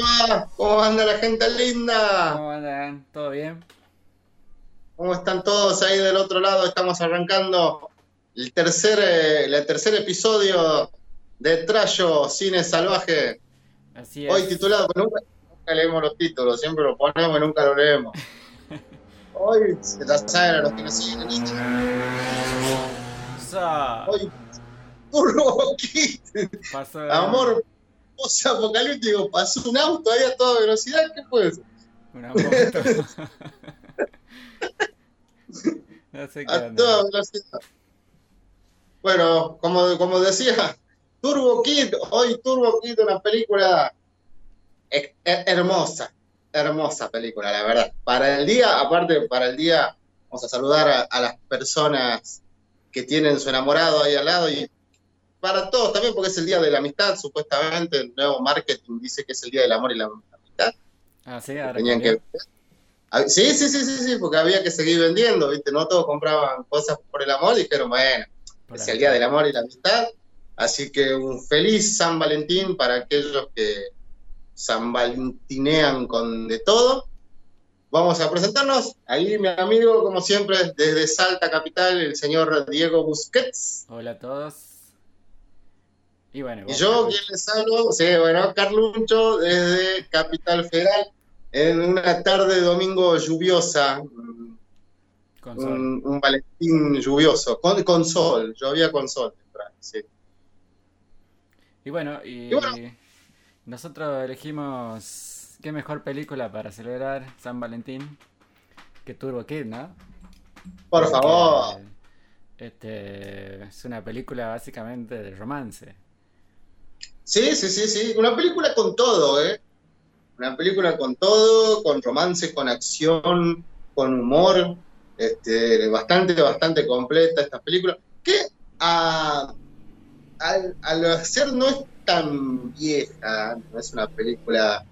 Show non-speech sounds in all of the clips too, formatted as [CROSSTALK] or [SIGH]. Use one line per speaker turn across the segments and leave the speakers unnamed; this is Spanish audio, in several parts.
va? ¿Cómo anda la gente linda?
¿Cómo andan? ¿Todo bien?
¿Cómo están todos ahí del otro lado? Estamos arrancando el tercer, eh, el tercer episodio de Trayo Cine Salvaje.
Así es.
Hoy titulado, nunca, nunca leemos los títulos, siempre lo ponemos y nunca lo leemos. [LAUGHS] Hoy se la saben a los que nos siguen en Instagram. Hoy Turbo [LAUGHS] Kid,
pasó el-
amor post-apocalíptico, pasó un auto ahí a toda velocidad, ¿qué fue eso?
Una [LAUGHS] no sé qué
A toda velocidad. Bueno, como, como decía, Turbo Kid, hoy Turbo Kid, una película he- he- hermosa, hermosa película, la verdad. Para el día, aparte, para el día, vamos a saludar a, a las personas que tienen su enamorado ahí al lado y para todos también, porque es el día de la amistad, supuestamente, el nuevo marketing dice que es el día del amor y la amistad.
Ah, sí, ahora
Tenían que. Sí, sí, sí, sí, sí, porque había que seguir vendiendo, ¿viste? No todos compraban cosas por el amor y dijeron, bueno, es el Día del Amor y la Amistad. Así que un feliz San Valentín para aquellos que San Valentinean con de todo. Vamos a presentarnos. Ahí mi amigo, como siempre, desde Salta Capital, el señor Diego Busquets.
Hola a todos. Y bueno,
Y yo, quien les hablo, sí, bueno, Carluncho, desde Capital Federal, en una tarde de domingo lluviosa,
con sol.
un, un Valentín lluvioso, con, con sol, llovía con sol temprano, sí.
Y bueno, y
Y bueno.
nosotros elegimos qué mejor película para celebrar San Valentín que Turbo Kid, ¿no?
Por
Porque,
favor.
Este es una película básicamente de romance.
Sí, sí, sí, sí. Una película con todo, ¿eh? Una película con todo, con romance, con acción, con humor. Este, bastante, bastante completa esta película. Que a- al, al ser no es tan vieja, no es una película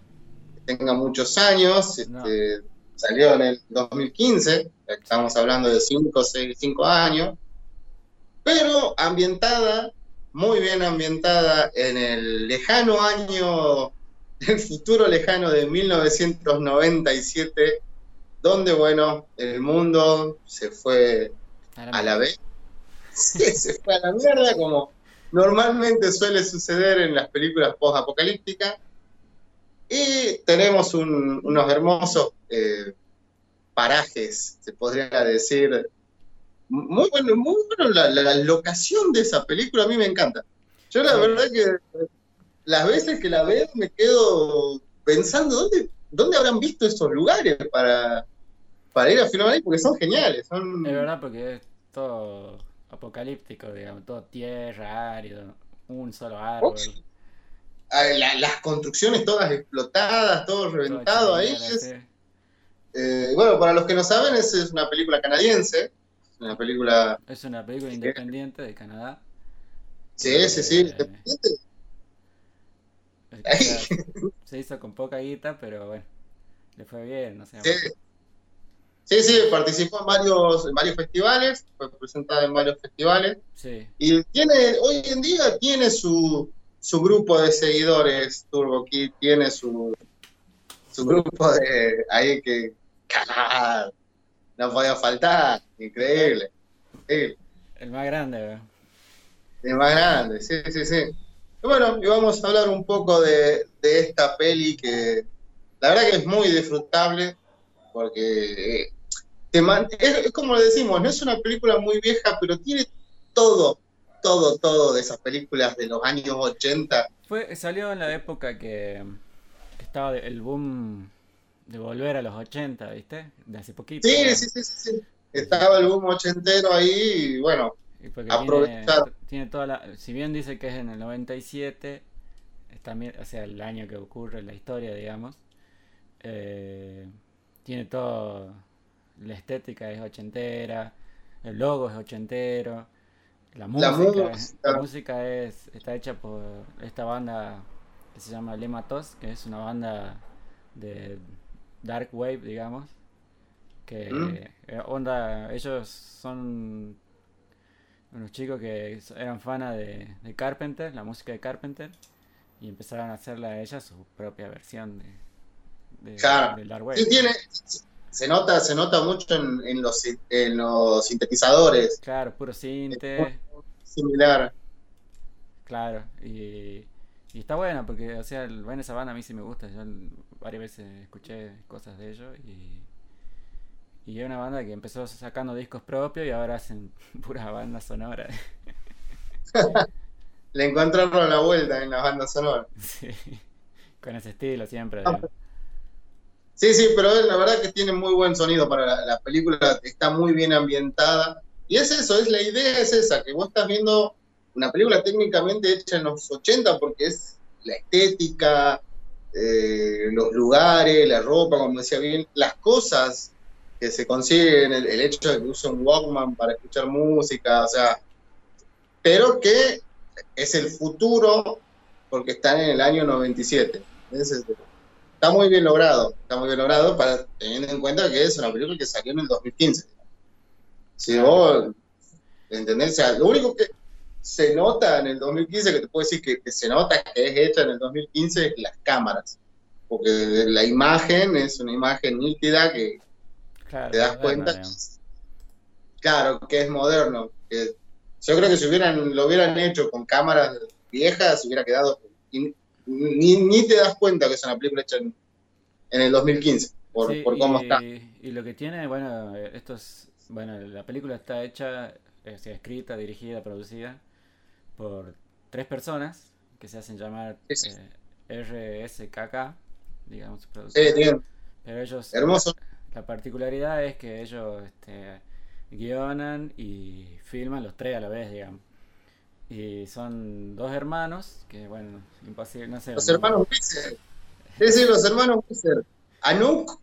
que tenga muchos años. Este, Salió en el 2015, estamos hablando de 5, 6, 5 años. Pero ambientada muy bien ambientada en el lejano año, [LAUGHS] el futuro lejano de 1997, donde, bueno, el mundo se fue a la vez. Sí, se fue a la mierda, como normalmente suele suceder en las películas post-apocalípticas. Y tenemos un- unos hermosos eh, parajes, se podría decir, muy bueno, muy bueno la, la- locación de esa película, a mí me encanta. Yo la
Sí.
verdad que las veces que la veo me quedo pensando dónde, dónde habrán visto esos lugares para, para ir a filmar ahí, porque son geniales. Son,
Es verdad porque es todo apocalíptico, digamos, todo tierra, árido, un solo árbol.
Ah, la- las construcciones todas explotadas, todo reventado ahí. es- eh, bueno, para los que no saben, es, es una película canadiense, una película...
Es una película independiente de Canadá.
Sí, sí, sí.
Eh,
independiente.
se hizo con poca guita, pero bueno, le fue bien, no sé.
Sí. Sí, sí, participó en varios, en varios festivales, fue presentada en varios festivales
Sí,
y tiene, hoy en día tiene su, su grupo de seguidores, Turbo Kid, tiene su, su grupo de ahí que. No podía faltar, increíble, increíble.
el más grande, weón.
Es más grande, sí, sí, sí. Y bueno, y vamos a hablar un poco de, de esta peli que la verdad que es muy disfrutable porque eh, te man- es, es como le decimos, no es una película muy vieja, pero tiene todo, todo, todo de esas películas de los años 80.
Fue, salió en la época que, que estaba el boom de volver a los 80, ¿viste? De hace poquito.
Sí, sí, sí, sí. Estaba el boom ochentero ahí y bueno,
Y tiene,
aprovechar.
tiene toda la, si bien dice que es en el 97, es también, o sea, el año que ocurre la historia, digamos, eh, tiene todo, la estética es ochentera, el logo es ochentero, la música, la música es, está hecha por esta banda que se llama Le Matos, que es una banda de dark wave, digamos, que
Mm.
eh, onda, ellos son unos chicos que eran fanas de, de Carpenter, la música de Carpenter, y empezaron a hacerla a ella su propia versión de, de
Claro.
del Dark Wave.
Sí, tiene, se nota, se nota mucho en, en los, en los sintetizadores,
Claro, puro cinte,
similar.
claro, y, y está buena porque, o sea, el, bueno, esa banda a mí sí me gusta, yo varias veces escuché cosas de ellos y, y es una banda que empezó sacando discos propios y ahora hacen [LAUGHS] pura banda sonora. [LAUGHS]
Le encontraron la vuelta en la banda sonora. [LAUGHS]
Sí, con ese estilo siempre.
Ah. Sí, sí, pero la verdad que tiene muy buen sonido para la, la película, está muy bien ambientada. Y es eso, es la idea es esa, que vos estás viendo una película técnicamente hecha en los 80 porque es la estética, eh, los lugares, la ropa, como decía bien, las cosas que se consiguen, el, el hecho de que usa un Walkman para escuchar música, o sea, pero que es el futuro porque están en el año 97. Ese es- está muy bien logrado, está muy bien logrado para teniendo en cuenta que es una película que salió en el 2015. Si vos entendés, o sea, lo único que se nota en el 2015, que te puedo decir que, que se nota que es hecha en el 2015, es las cámaras. Porque la imagen es una imagen nítida que
Claro,
te das
moderno,
cuenta, que es- claro, que es moderno. que yo creo que si hubieran, lo hubieran hecho con cámaras viejas, hubiera quedado. y ni, ni te das cuenta que es una película hecha en, en el 2015, por,
Sí,
por cómo
y,
está.
y lo que tiene, bueno, eh, esto es, bueno, la película está hecha, eh, o sea, escrita, dirigida, producida por tres personas que se hacen llamar
Sí, sí.
eh, RSKK, digamos, su
Sí, bien,
Pero ellos,
hermoso.
la particularidad es que ellos este, guionan y filman los tres a la vez, digamos. Y son dos hermanos, que bueno, imposible, no sé.
Los hermanos Wieser. Sí, sí, los hermanos Wieser. Anouk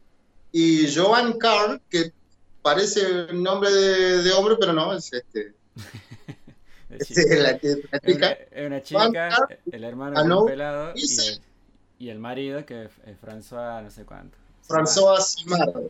y Joan Carr, que parece un nombre de, de hombre, pero no, es este. [LAUGHS] es la,
una,
chica.
es una
Juan
chica,
Carr,
el hermano un pelado y el, y el marido que es François no sé cuánto.
François Simard.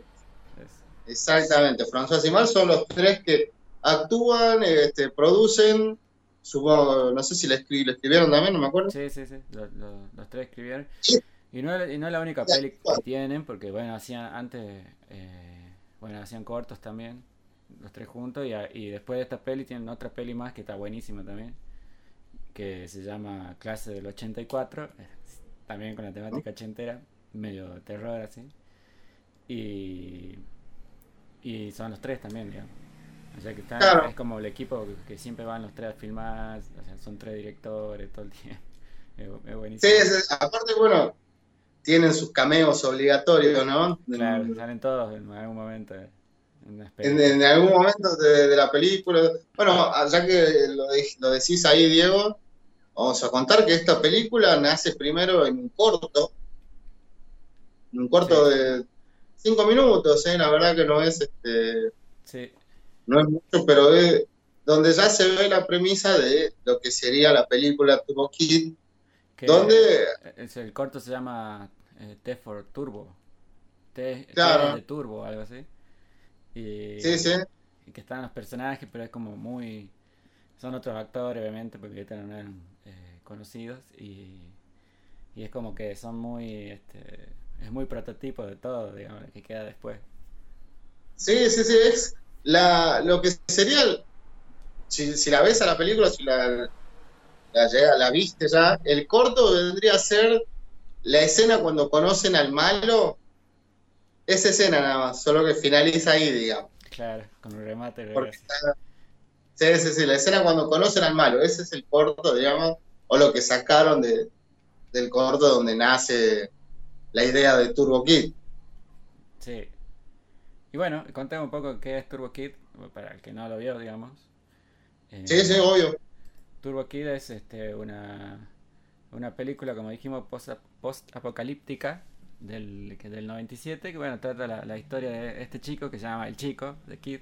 Exactamente, François Simard son los tres que actúan, este, producen, supongo, no sé si le, escri- le escribieron también, no me acuerdo.
Sí, sí, sí, lo- lo- los tres escribieron.
Sí.
Y no, es- y no es la única
Ya,
peli que tienen, porque bueno, hacían antes, eh, bueno, hacían cortos también, los tres juntos, y, a- y después de esta peli tienen otra peli más que está buenísima también, que se llama Clase del 84, eh, también con la temática ochentera, medio terror así. Y, y son los tres también, digamos. O sea que
Claro.
es como el equipo que, siempre van los tres a filmar, o sea, son tres directores todo el tiempo. [LAUGHS] Es, es buenísimo.
Sí, es- aparte, bueno, tienen sus cameos obligatorios, ¿no?
Claro,
En,
salen todos en algún momento. En,
algún momento de, de la película. Bueno, ya que lo, de- lo decís ahí, Diego, vamos a contar que esta película nace primero en un corto, en un corto
Sí.
de cinco minutos, ¿eh? La verdad que no es este.
Sí,
no es mucho, pero es donde ya se ve la premisa de lo que sería la película Turbo Kid,
que
donde,
es, el corto se llama eh, T for Turbo. T, T
Claro.
de Turbo, algo así. Y,
sí, sí,
y que están los personajes, pero es como muy... Son otros actores, obviamente, porque ahorita no eran eh, conocidos. Y, y es como que son muy... Este, es muy prototipo de todo, digamos, lo que queda después.
sí, sí, sí, es la, lo que sería, el- si, si la ves a la película, si la, la, llega- la viste ya, el corto vendría a ser la escena cuando conocen al malo, esa escena nada más, solo que finaliza ahí, digamos.
Claro, con un remate.
Está, sí, sí, sí, la escena cuando conocen al malo, ese es el corto, digamos, o lo que sacaron de, del corto donde nace la idea de Turbo Kid.
Sí. Y bueno, contemos un poco qué es Turbo Kid, para el que no lo vio, digamos. Eh,
Sí, sí, obvio.
Turbo Kid es este, una, una película, como dijimos, post- post-apocalíptica del, que del 97, que bueno, trata la, la historia de este chico que se llama El Chico, de Kid,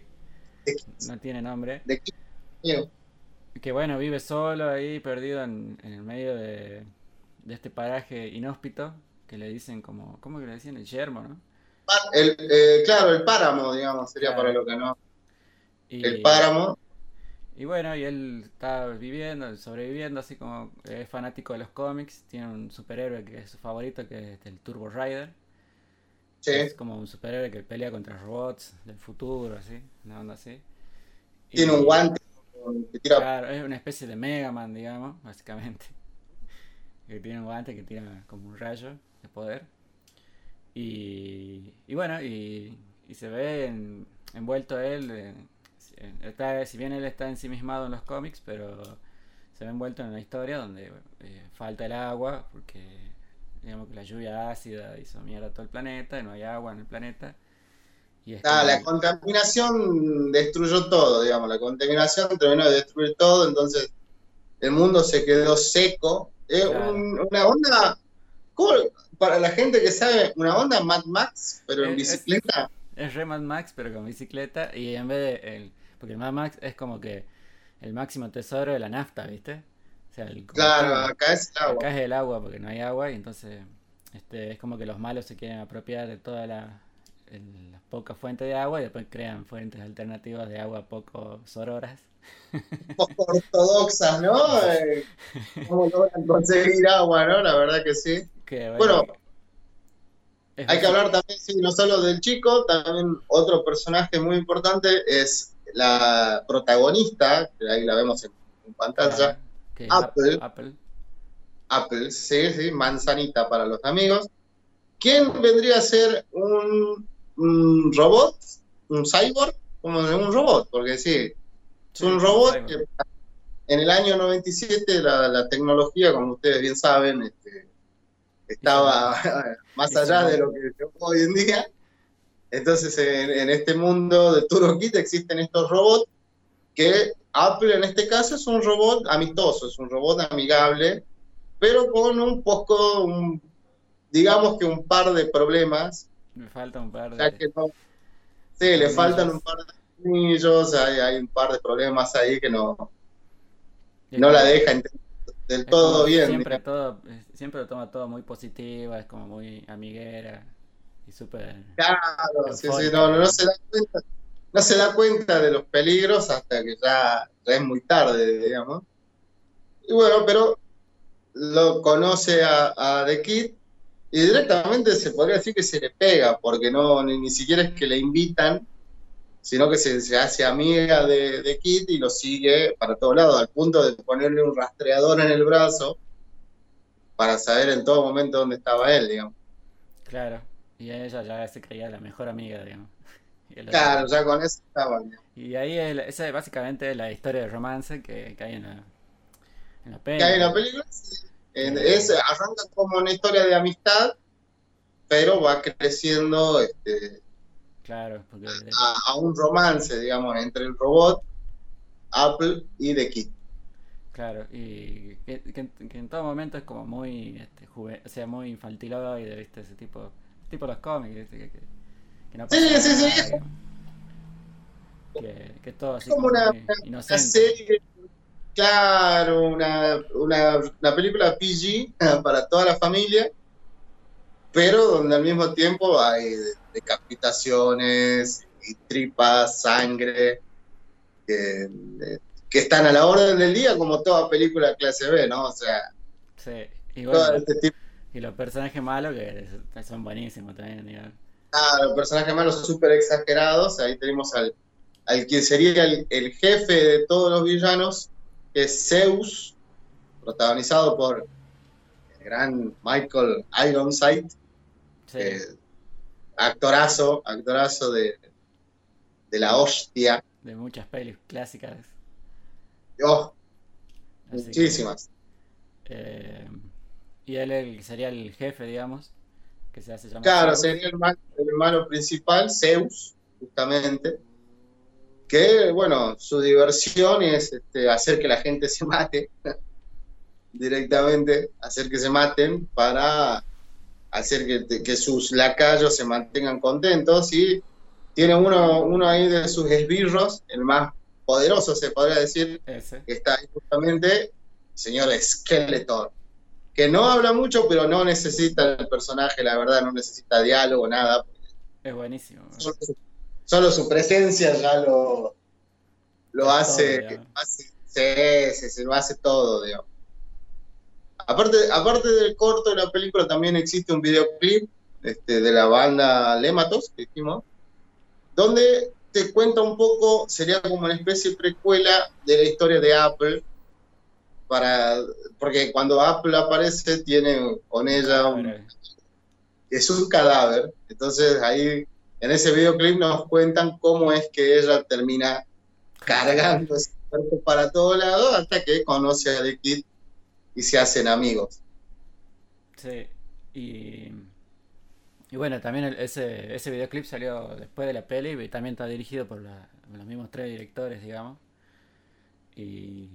no tiene nombre,
de Kid,
que bueno, vive solo ahí, perdido en, en el medio de, de este paraje inhóspito, que le dicen como, ¿cómo que le decían? El yermo, ¿no?
El, eh, claro, el páramo, digamos, sería
Claro.
para lo que no.
Y,
El páramo.
Y bueno, y él está viviendo, sobreviviendo, así como es fanático de los cómics. Tiene un superhéroe que es su favorito, que es el Turbo Rider.
Sí.
Es como un superhéroe que pelea contra robots del futuro, así, una onda así.
Tiene un guante que tira.
Claro, es una especie de Mega Man, digamos, básicamente. [LAUGHS] Que tiene un guante que tira como un rayo de poder. Y, y bueno, y, y se ve en- envuelto él. en- está, si bien él está ensimismado en los cómics, pero se ve envuelto en una historia donde eh, falta el agua, porque digamos que la lluvia ácida hizo mierda a todo el planeta, y no hay agua en el planeta. Y es
Ah,
como-
la contaminación destruyó todo, digamos. La contaminación terminó de destruir todo, entonces el mundo se quedó seco. Es
Claro.
un- una onda, ¿cómo? para la gente que sabe, una onda Mad Max, pero en
Es- es-
bicicleta.
Es re Mad Max, pero con bicicleta. Y en vez de. El, porque el Mad Max es como que el máximo tesoro de la nafta, ¿viste? O sea, el
Claro, acá es el agua.
Acá es el agua porque no hay agua y entonces este, es como que los malos se quieren apropiar de toda la, el- la poca fuente de agua y después crean fuentes alternativas de agua poco sororas. [LAUGHS]
Poco ortodoxas, ¿no? [LAUGHS] ¿Cómo logran conseguir agua, no? La verdad que sí.
Que,
Bueno,
es
hay que hablar también, sí, no solo del chico, también otro personaje muy importante es la protagonista, que ahí la vemos en, en pantalla,
es
Apple.
Apple.
Apple, sí, sí, manzanita para los amigos. ¿Quién vendría a ser un, un robot? ¿Un cyborg? Como un robot, porque sí, es un robot que en el año 97 la, la tecnología, como ustedes bien saben, este, estaba [LAUGHS] más allá de lo que hoy en día. Entonces, en, en este mundo de Turbo Kit existen estos robots que Apple en este caso es un robot amistoso, es un robot amigable, pero con un poco, un- digamos que un par de problemas,
Me falta un par
ya
de.
que no, sí, le faltan un par de tornillos, hay, hay un par de problemas ahí que no,
y
no la deja del todo bien.
Siempre todo, siempre lo toma todo muy positiva, es como muy amiguera y súper...
Claro, sí, sí, no, no, no se da cuenta, no se da cuenta de los peligros hasta que ya, ya es muy tarde, digamos. Y bueno, pero lo conoce a, a The Kid y directamente se podría decir que se le pega, porque no ni, ni siquiera es que le invitan, sino que se, se hace amiga de, de Kid y lo sigue para todos lados, al punto de ponerle un rastreador en el brazo para saber en todo momento dónde estaba él, digamos.
Claro, y ella ya se creía la mejor amiga, digamos. [LAUGHS] Y, otro-
Claro, ya con eso estaba. digamos.
y ahí es, la- esa es básicamente la historia de romance que, que hay en la, en la
que hay en la
película.
película. sí. En- es, arranca como una historia de amistad, pero va creciendo este,
Claro, porque
a, a un romance, digamos, entre el robot, Apple y The Kid.
Claro, y que, que en- que en todo momento es como muy, este, juve- o sea, muy infantiloide, ¿viste? Ese tipo, tipo los cómics, ¿viste? Que, que, que no
Sí,
pasa
sí, sí,
digamos. Que, que es todo así
como
como
una, serie, claro, una, una, una película PG [LAUGHS] para toda la familia, pero donde al mismo tiempo hay decapitaciones, y tripas, sangre, que, que están a la orden del día como toda película clase B, ¿no? O sea,
Sí, y
todo
bueno,
este tipo
y los personajes malos que son buenísimos también, digamos.
Ah, los personajes malos súper exagerados. Ahí tenemos al, al que sería el, el jefe de todos los villanos, que es Zeus, protagonizado por el gran Michael Ironside,
Sí,
actorazo, actorazo de, de la hostia.
de muchas pelis clásicas.
Oh,
así que,
muchísimas.
eh, y él el- sería el jefe, digamos, que se hace llamar
Claro,
Zeus.
sería el malo, el malo principal, Zeus, justamente. Que, bueno, su diversión es este, hacer que la gente se mate [LAUGHS] directamente, hacer que se maten para hacer que, que sus lacayos se mantengan contentos. Y tiene uno, uno ahí de sus esbirros, el más poderoso, se podría decir,
Ese.
que está ahí justamente, el señor Skeletor, que no habla mucho, pero no necesita el personaje, la verdad, no necesita diálogo, nada.
Es buenísimo.
Solo su, solo su presencia ya lo, lo hace, hace sí, lo hace todo, digamos. Aparte, aparte del corto de la película, también existe un videoclip este, de la banda Lematos, que dijimos, donde te cuenta un poco, sería como una especie de precuela de la historia de Apple, para, porque cuando Apple aparece tiene con ella un, es un cadáver, entonces ahí en ese videoclip nos cuentan cómo es que ella termina cargando ese cuerpo para todos lados hasta que conoce a The Kid y se hacen amigos.
Sí, y, y bueno, también ese, ese videoclip salió después de la peli y también está dirigido por los mismos tres directores, digamos. Y,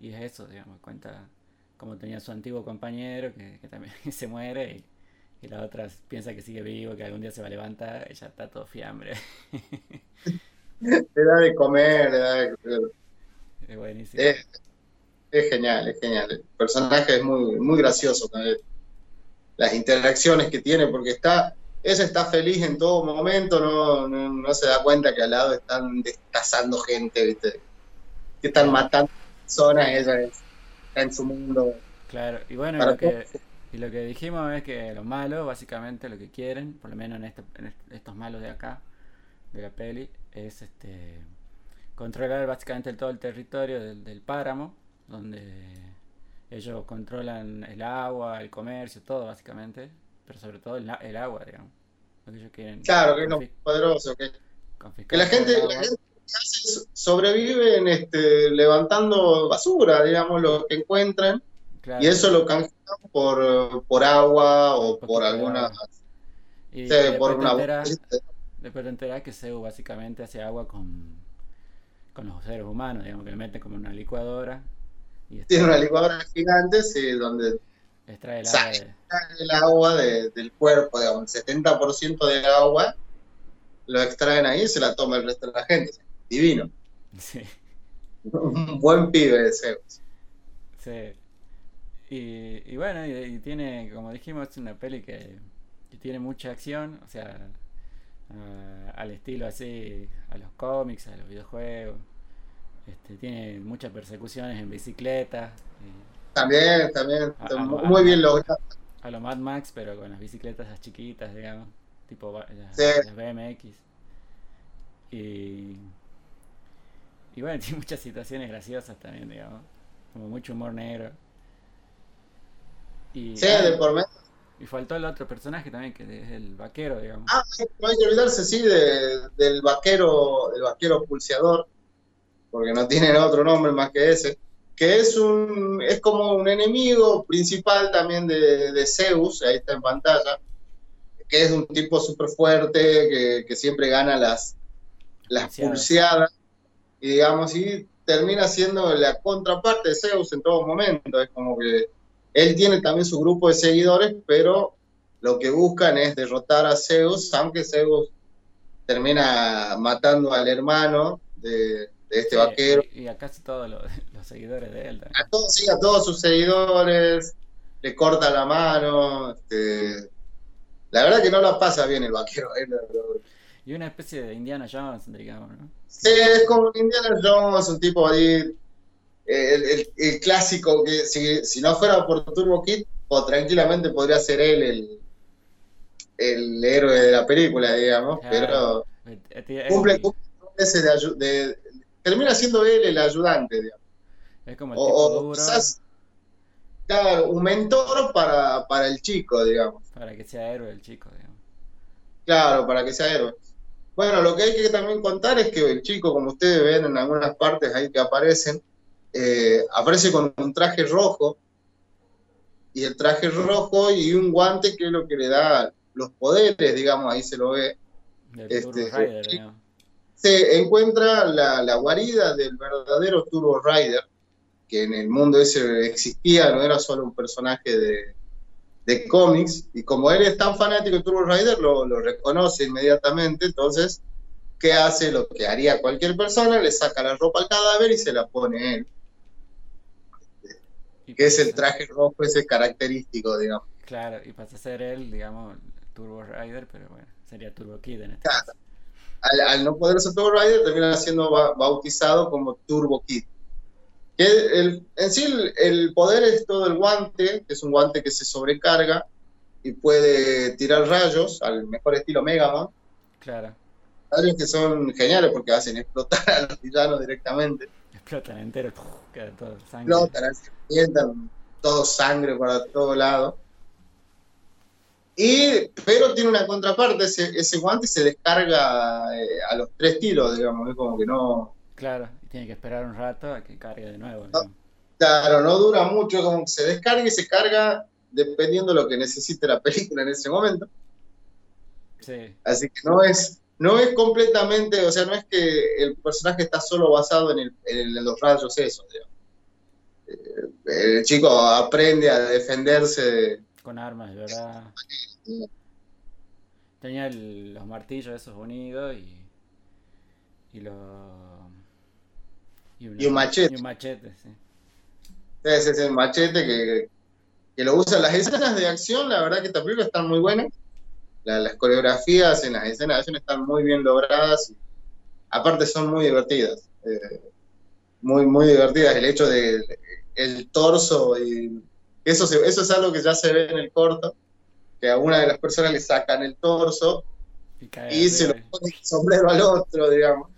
y, es eso, digamos, cuenta cómo tenía su antiguo compañero que, que también [LAUGHS] se muere y y la otra piensa que sigue vivo, que algún día se va a levantar, ella está todo fiambre.
le da de comer, le da de
Es buenísimo.
Es, genial, es genial. El personaje es muy, muy gracioso también. Las interacciones que tiene, porque está, ella está feliz en todo momento, no, no, se da cuenta que al lado están destazando gente, ¿viste? que están matando personas, ella está en su mundo.
Claro, y bueno, lo que, y lo que dijimos es que los malos, básicamente lo que quieren, por lo menos en, este, estos malos de acá, de la peli, es este controlar básicamente todo el territorio del, páramo, donde ellos controlan el agua, el comercio, todo básicamente, pero sobre todo el, agua, digamos.
Lo que ellos quieren. Claro, que no poderoso, que, que la gente, la gente sobrevive en este, levantando basura, digamos, lo que encuentran y eso lo canjean por, por agua o por alguna...
Y por una... después te enteras que Zeus básicamente hace agua con, con los seres humanos, digamos, que le meten como una licuadora.
Y Tiene una licuadora gigante, sí, donde
extrae
el agua, del cuerpo, digamos, el 70% de agua lo extraen ahí y se la toma el resto de la gente. Divino. Sí. Un buen pibe de Zeus.
Sí. Y, bueno, y, tiene, como dijimos, es una peli que, tiene mucha acción, o sea, al estilo así, a los cómics, a los videojuegos. Este, tiene muchas persecuciones en bicicleta.
También, también, muy bien logrado.
A lo Mad Max, pero con las bicicletas las chiquitas, digamos, tipo las, BMX. Y, y bueno, [LAUGHS] tiene muchas situaciones graciosas también, digamos, como mucho humor negro.
Y, sí, de por medio.
Y faltó el otro personaje también, que es el vaquero, digamos.
Ah, no hay que olvidarse, sí, del vaquero, del vaquero pulseador, porque no tiene otro nombre más que ese, que es un, es como un enemigo principal también de, Zeus, ahí está en pantalla, que es un tipo súper fuerte, que, siempre gana las, las pulseadas, y digamos, y termina siendo la contraparte de Zeus en todo momento, es como que él tiene también su grupo de seguidores, pero lo que buscan es derrotar a Zeus, aunque Zeus termina matando al hermano de, este vaquero.
Y, a casi todos [LAUGHS] los, seguidores de él.
A todos, sí, a todos sus seguidores, le corta la mano. Este, la verdad que no la pasa bien el vaquero. Eh,
y una especie de Indiana Jones, digamos, ¿no?
Sí, es como Indiana Jones, un tipo ahí el, clásico que si, no fuera por Turbo Kid, o tranquilamente podría ser él el, el héroe de la película, digamos, pero cumple, ese de, termina siendo él el ayudante, digamos.
Es como el o, quizás,
claro, un mentor para, para el chico, digamos.
Para que sea héroe el chico, digamos.
Claro, para que sea héroe. Bueno, lo que hay que también contar es que el chico, como ustedes ven en algunas partes ahí que aparecen, eh, aparece con un traje rojo, y el traje rojo y un guante que es lo que le da los poderes, digamos, ahí se lo ve. Este, se encuentra la, guarida del verdadero Turbo Rider, que en el mundo ese existía, no era solo un personaje de, de cómics, y como él es tan fanático de Turbo Rider, lo, lo, reconoce inmediatamente, entonces, ¿qué hace? Lo que haría cualquier persona, le saca la ropa al cadáver y se la pone él que es el traje rojo ese característico, digamos.
Claro, y pasa a ser él, digamos, Turbo Rider, pero bueno, sería Turbo Kid en este caso.
al, no poder ser Turbo Rider, termina siendo bautizado como Turbo Kid. El, en sí, el, poder es todo el guante, que es un guante que se sobrecarga y puede tirar rayos al mejor estilo Mega Man.
Claro.
Rayos que son geniales porque hacen explotar [LAUGHS] a los villanos directamente.
Explotan entero, queda todo
sangre. Explotan, todo sangre para todo lado. Y, pero tiene una contraparte, ese, ese guante se descarga eh, a los tres tiros, digamos, es como que no...
Claro, tiene que esperar un rato a que cargue de nuevo.
claro, no dura mucho, como que se descarga y se carga dependiendo de lo que necesite la [LAUGHS] película en ese momento.
Sí.
Así que no es, no es completamente, o sea, no es que el personaje está solo basado en, el, en los rayos esos, digamos. Eh, el chico aprende a defenderse
con armas, ¿verdad? Tenía los martillos esos unidos y. Y los.
Y, un machete.
Y un machete, sí.
Ese es el machete que, que lo usa. Las escenas de acción, la verdad que esta película están muy buenas. las coreografías en las escenas de acción están muy bien logradas. aparte son muy divertidas. Eh, muy, muy divertidas. El hecho de el torso y eso, eso es algo que ya se ve en el corto, que a una de las personas le sacan el torso y, se lo pone el sombrero al otro, digamos.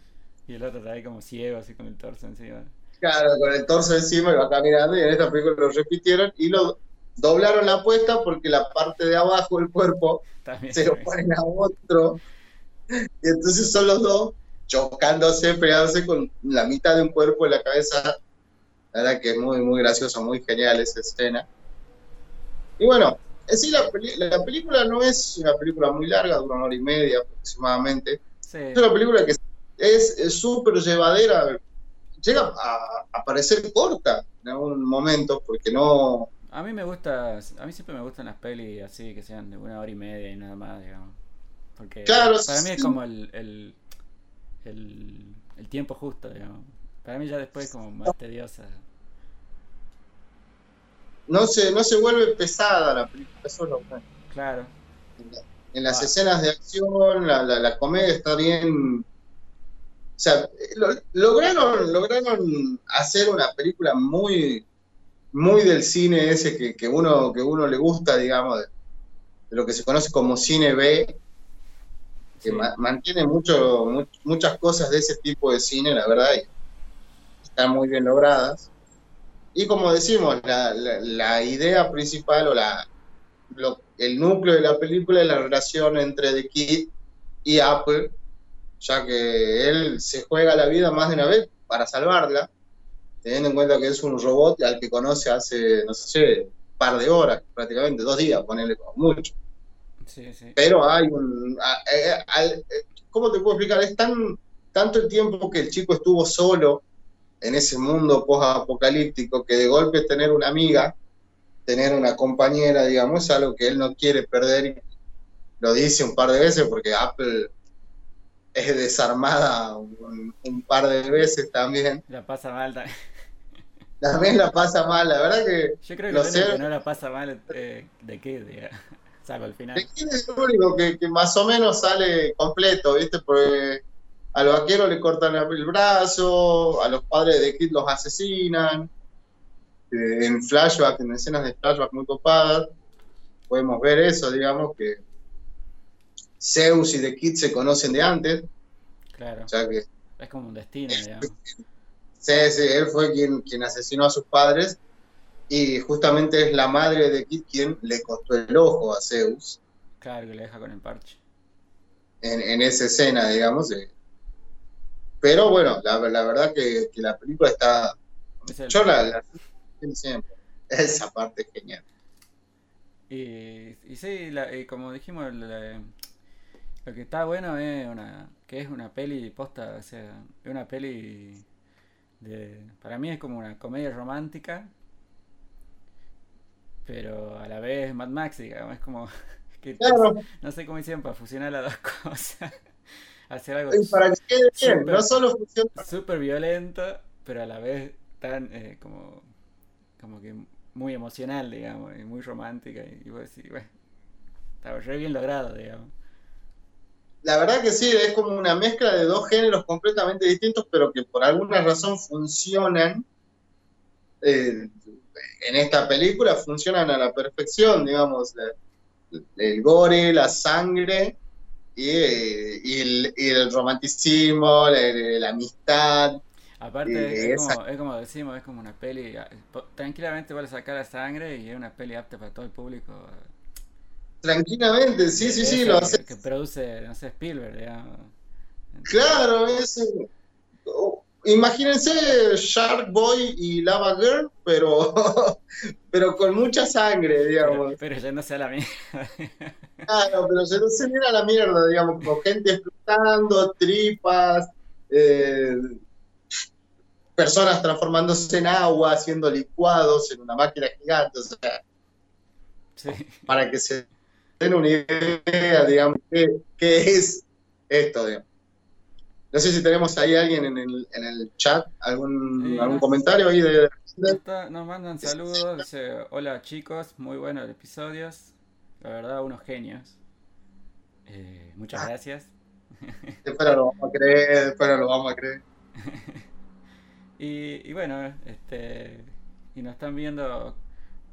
Y el otro está ahí como ciego, así con el torso encima.
Claro, con el torso encima y va caminando y en esta película lo repitieron y lo doblaron la apuesta porque la parte de abajo del cuerpo se lo ponen a otro. Y entonces son los dos chocándose, pegándose con la mitad de un cuerpo en la cabeza. La verdad que es muy, muy gracioso, muy genial esa escena. Y bueno, en sí la, película no es una película muy larga, dura una hora y media aproximadamente. Es una película que es súper llevadera, llega a, parecer corta en algún momento, porque no...
A mí me gusta, a mí siempre me gustan las pelis así, que sean de una hora y media y nada más, digamos. Porque para mí es como el, el, el, tiempo justo, digamos. Para mí ya después es como más tediosa
no se, no se vuelve pesada la película, eso
Claro.
En, las escenas de acción, la, la, comedia está bien. O sea, lograron, lograron hacer una película muy, muy del cine ese que, que uno, que uno le gusta, digamos, de, lo que se conoce como cine B, que mantiene mucho, muchas cosas de ese tipo de cine, la verdad, y están muy bien logradas. Y como decimos, la, idea principal o la, el núcleo de la película es la relación entre The Kid y Apple, ya que él se juega la vida más de una vez para salvarla, teniendo en cuenta que es un robot al que conoce hace, no sé, un par de horas, prácticamente dos días, ponerle como mucho.
Sí, sí.
Pero hay un... ¿Cómo te puedo explicar? Es tan, tanto el tiempo que el chico estuvo solo en ese mundo post-apocalíptico que de golpe tener una amiga, tener una compañera, digamos, es algo que él no quiere perder. Lo dice un par de veces porque Apple es desarmada un, par de veces también.
La pasa mal también. [LAUGHS]
También la pasa mal, la verdad que...
Yo creo que, que no la pasa mal eh, de qué, [LAUGHS] salvo al final. De
qué es el único que, que, más o menos sale completo, ¿viste? Porque al vaquero le cortan el brazo, a los padres de Kid los asesinan. Eh, en flashback, en escenas de flashback muy copadas, podemos ver eso, digamos, que Zeus y The Kid se conocen de antes.
Claro.
O sea que,
es como un destino, [LAUGHS] digamos.
Sí, sí, él fue quien, quien asesinó a sus padres y justamente es la madre de Kid quien le costó el ojo a Zeus.
Claro, que le deja con el parche.
En, en esa escena, digamos, de, pero bueno, la, la verdad que, que, la película está. Yo la, la, siempre. [LAUGHS] Esa parte es genial.
Y, y sí, la, como dijimos, lo que está bueno es una que es una peli posta, o sea, es una peli de, para mí es como una comedia romántica, pero a la vez Mad Max, digamos, es como [LAUGHS] que no sé cómo hicieron para fusionar las dos [LAUGHS] cosas hacer algo
para que quede bien, no solo funciona.
Súper violento, pero a la vez tan eh, como, como que muy emocional, digamos, y muy romántica. Y, vos decís, bueno, está re bien logrado, digamos.
La verdad que sí, es como una mezcla de dos géneros completamente distintos, pero que por alguna razón funcionan. Eh, en esta película funcionan a la perfección, digamos, el, gore, la sangre y, el, romanticismo, la, amistad.
Aparte, es, como, decimos, es como una peli. Tranquilamente vale sacar la sangre y es una peli apta para todo el público.
Tranquilamente, sí, sí, sí, lo hace.
Que produce, no sé, Spielberg, digamos.
Claro, es. Imagínense Shark Boy y Lava Girl, pero, [LAUGHS] pero con mucha sangre, digamos.
Pero, ya no sea la mierda.
Claro, pero ya no se mira la mierda, digamos, con gente explotando, tripas, eh, personas transformándose en agua, haciendo licuados en una máquina gigante, o sea, para que se den una idea, digamos, qué, qué es esto, digamos. No sé si tenemos ahí alguien en el, en el chat, algún, algún comentario ahí de...
nos mandan saludos, dice, hola chicos, muy buenos episodios, la verdad unos genios. Eh, muchas ah. gracias. [LAUGHS]
Después lo vamos a creer, después lo vamos a creer. [LAUGHS]
y, y, bueno, este y nos están viendo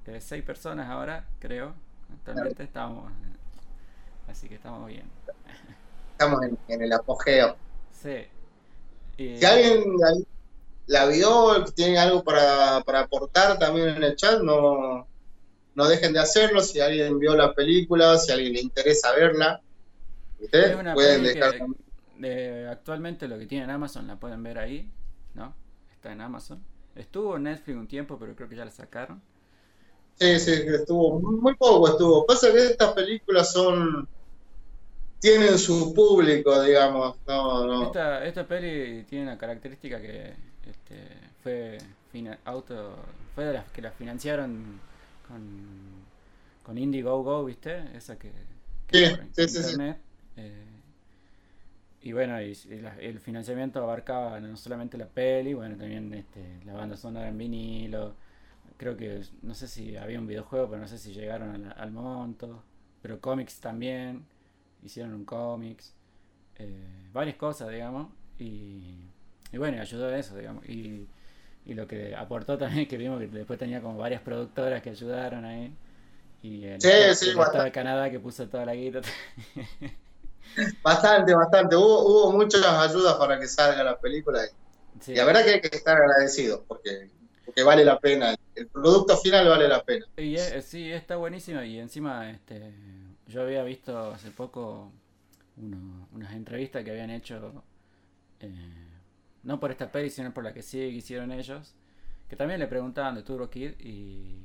eh, seis personas ahora, creo. Actualmente estamos, así que estamos bien.
Estamos en el apogeo.
Sí.
Si alguien la vio, tiene algo para, aportar también en el chat, no, no dejen de hacerlo. Si alguien vio la película, si a alguien le interesa verla, ustedes pueden dejar.
actualmente lo que tiene en Amazon la pueden ver ahí, ¿no? Está en Amazon. Estuvo en Netflix un tiempo, pero creo que ya la sacaron.
Sí, sí, estuvo muy poco estuvo. Pasa que estas películas son tienen su público, digamos. No, no.
Esta, esta peli tiene una característica que este, fue auto fue de las que la financiaron con, con Indiegogo, ¿viste? Esa que,
sí, sí, sí,
internet. Eh, y bueno, y, el financiamiento abarcaba no solamente la peli, bueno, también este, la banda sonora en vinilo. Creo que, no sé si había un videojuego, pero no sé si llegaron al monto. Pero cómics también hicieron un cómics, eh, varias cosas, digamos, y, y, bueno, ayudó a eso, digamos. Y, y lo que aportó también, que vimos que después tenía como varias productoras que ayudaron ahí. Y el,
sí, sí,
estado de Canadá que puso toda la guita. [LAUGHS]
bastante, bastante. Hubo, hubo muchas ayudas para que salga la película. Y la verdad que hay que estar agradecido porque, porque vale la pena. El producto final vale la pena.
Y sí, está buenísimo. Y encima, este yo había visto hace poco unas entrevistas que habían hecho, eh, no por esta peli, sino por la que sí hicieron ellos, que también le preguntaban de Turbo Kid y,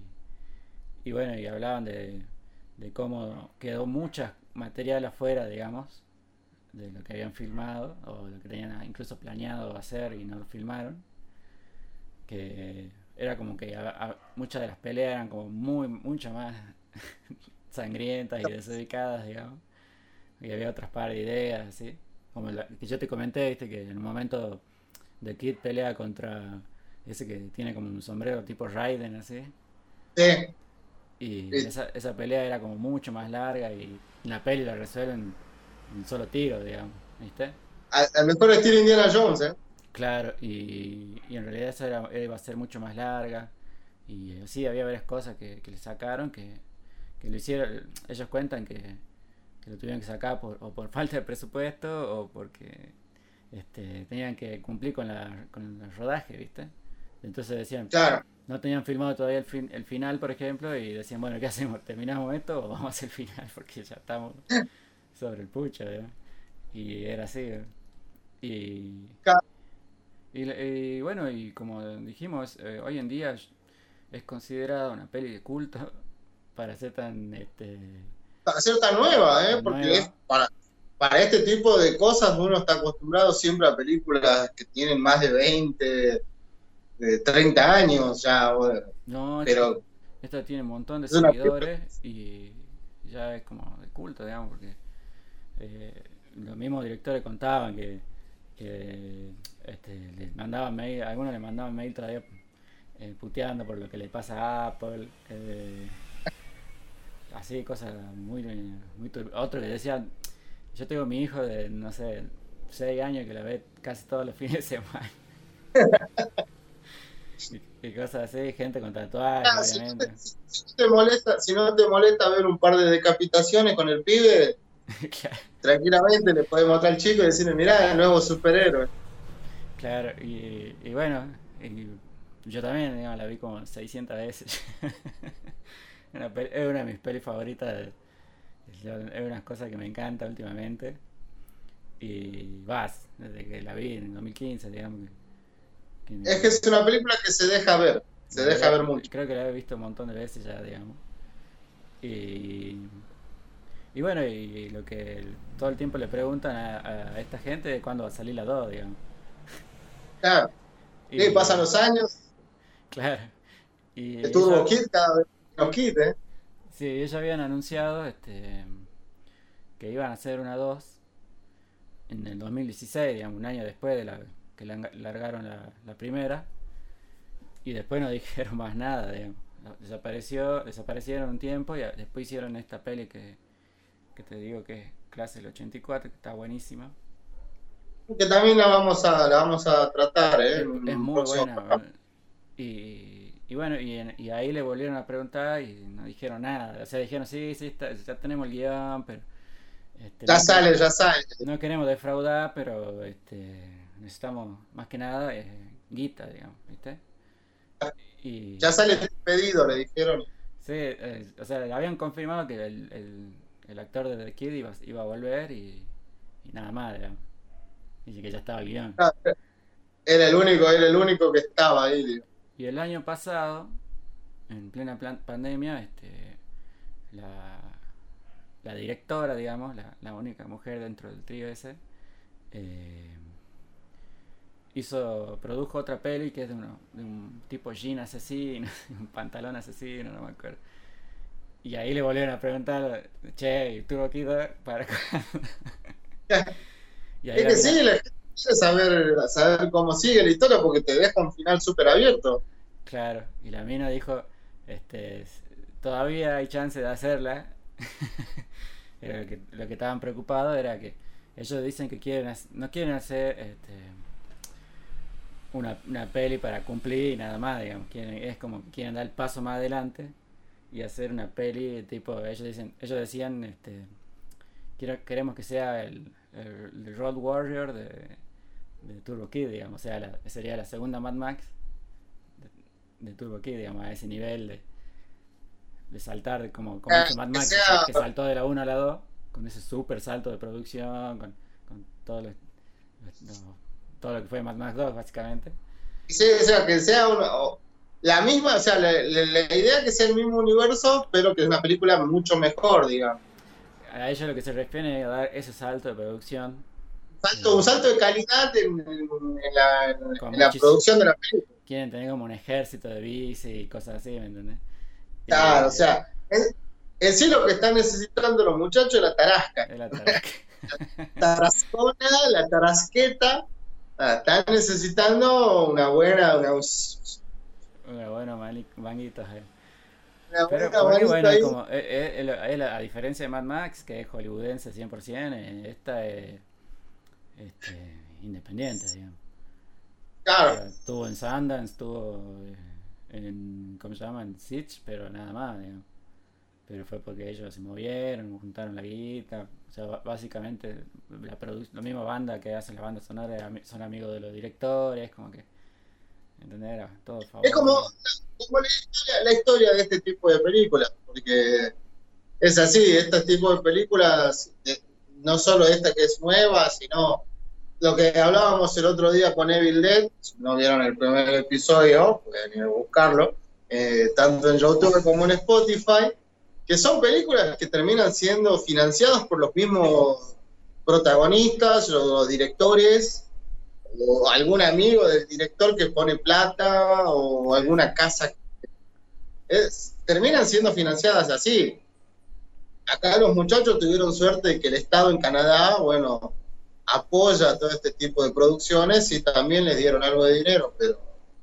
y bueno, y hablaban de, de cómo quedó mucha material afuera, digamos, de lo que habían filmado o lo que tenían incluso planeado hacer y no lo filmaron. Que era como que muchas de las peleas eran como muy, mucho más [LAUGHS] sangrientas y desubicadas, digamos. Y había otras par de ideas, así. Como la, que yo te comenté, viste, que en un momento The Kid pelea contra ese que tiene como un sombrero tipo Raiden, así.
Sí.
Y Esa, esa pelea era como mucho más larga y la peli la resuelven en un solo tiro, digamos, ¿viste?
Al mejor estilo Indiana Jones, ¿eh?
Claro, y, y en realidad esa era, iba a ser mucho más larga. Y sí, había varias cosas que, que le sacaron que, que lo hicieron, ellos cuentan que, lo tuvieron que sacar por, o por [LAUGHS] falta de presupuesto o porque este, tenían que cumplir con, la, con el rodaje, ¿viste? Entonces decían, no tenían filmado todavía el, fin, el final, por ejemplo, y decían, bueno, ¿qué hacemos? [LAUGHS] ¿Terminamos esto o vamos a hacer el final? [LAUGHS] Porque ya estamos sobre el pucho, Y era así, y, y, bueno, y como dijimos, eh, hoy en día es considerada una peli de culto [LAUGHS] para ser tan este
para ser tan nueva, ¿eh? porque para, para este tipo de cosas uno está acostumbrado siempre a películas que tienen más de 20, de 30 años ya.
no, pero esta, tiene un montón de seguidores y ya es como de culto, digamos, porque eh, los mismos directores contaban que, que este, les mandaban mail, algunos le mandaban mail todavía eh, puteando por lo que le pasa a Apple. Eh, así cosas muy, muy otro que decían Yo tengo mi hijo de, no sé, 6 años que la ve casi todos los [LAUGHS] fines de semana. y, cosas así, gente con tatuajes, ah, obviamente.
Si, no te molesta, si no te molesta ver un par de decapitaciones con el pibe, [LAUGHS] tranquilamente le podemos mostrar al chico y decirle, mirá, el nuevo superhéroe.
Claro, y, y bueno, yo también digamos, la vi como 600 veces. [LAUGHS] es una de mis pelis favoritas. Es una cosa que me encanta últimamente. Y vas, desde que la vi en 2015, digamos.
es que es una película que se deja ver. Se deja ver mucho.
Creo que la he visto un montón de veces ya, digamos. Y, y bueno, y lo que todo el tiempo le preguntan a, esta gente de cuándo va a salir la 2, digamos.
Claro. Y, pasan los años.
Claro.
Y Turbo Kid cada vez los Kid, ¿eh?
Sí, ellos habían anunciado este, que iban a hacer una 2 en el 2016, digamos, un año después de la que largaron la, primera. Y después no [LAUGHS] dijeron más nada, digamos. Desapareció, desaparecieron un tiempo y después hicieron esta peli que, que te digo que es clase del 84, que está buenísima.
Que también la vamos a, la vamos a tratar, ¿eh?
Es, muy buena. Y, y, bueno, y, y, ahí le volvieron a preguntar y no dijeron nada. O sea, dijeron, sí, sí, ya tenemos el guion, pero...
Este, ya sale, ya sale.
No queremos defraudar, pero este, necesitamos más que nada eh, guita, digamos, ¿viste?
Y, ya sale el pedido, le dijeron.
Sí, eh, o sea, habían confirmado que el, el, el actor de The Kid iba, iba a volver y, y nada más, digamos. Dice que ya estaba el guion.
era el único, era el único que estaba ahí.
Y el año pasado, en plena pandemia, este, la, la directora, digamos, la, la, única mujer dentro del trío ese, eh, hizo, produjo otra peli que es de, uno, de un tipo jean asesino, [LAUGHS] un pantalón asesino, no me acuerdo. Y ahí le volvieron a preguntar, che, ¿y tú aquí para [LAUGHS]
y ahí es que sí, la gente quiere saber, saber cómo sigue la historia porque te deja un final súper abierto.
Claro, y la mina dijo, este, todavía hay chance de hacerla. [LAUGHS] lo, que, lo que estaban preocupados era que ellos dicen que quieren no quieren hacer este, una, una peli para cumplir y nada más, digamos. Quieren, es como quieren dar el paso más adelante y hacer una peli tipo, ellos dicen, ellos decían, este, quiero, queremos que sea el, el, Road Warrior de, de, Turbo Kid, digamos, o sea, sería la segunda Mad Max de, Turbo Kid, digamos, a ese nivel de, de saltar, como, como ah, Mad Max, que, saltó de la 1 a la 2, con ese super salto de producción, con, con todo, lo, todo lo que fue Mad Max 2, básicamente.
Sí, o sea, que sea una, la misma, o sea, la, idea que sea el mismo universo, pero que es una película mucho mejor, digamos.
A ello lo que se refiere es a dar ese salto de producción.
Salto, un salto de calidad en, la, producción de la película.
Quieren tener como un ejército de bici y cosas así, ¿me entiendes?
Claro, o sea, en, sí lo que están necesitando los muchachos es la tarasca.
la tarasca. [LAUGHS]
la tarascona, la tarasqueta. Ah, están necesitando una buena, una,
una buena manguita. Eh. Pero porque, bueno, como, eh, eh, a diferencia de Mad Max, que es hollywoodense 100%, esta es este, independiente, digamos.
Claro.
estuvo en Sundance, estuvo en, ¿cómo se llama? En Sitch, pero nada más, digamos. Pero fue porque ellos se movieron, juntaron la guita. O sea, básicamente la, la misma banda que hace la banda sonora son amigos de los directores, como que
es como, la, historia, de este tipo de películas, porque es así, este tipo de películas, no solo esta que es nueva, sino lo que hablábamos el otro día con Evil Dead, si no vieron el primer episodio, pueden ir a buscarlo, eh, tanto en YouTube como en Spotify, que son películas que terminan siendo financiadas por los mismos protagonistas, los directores, o algún amigo del director que pone plata o alguna casa. Es, terminan siendo financiadas así. Acá los muchachos tuvieron suerte de que el Estado en Canadá, bueno, apoya todo este tipo de producciones y también les dieron algo de dinero, pero...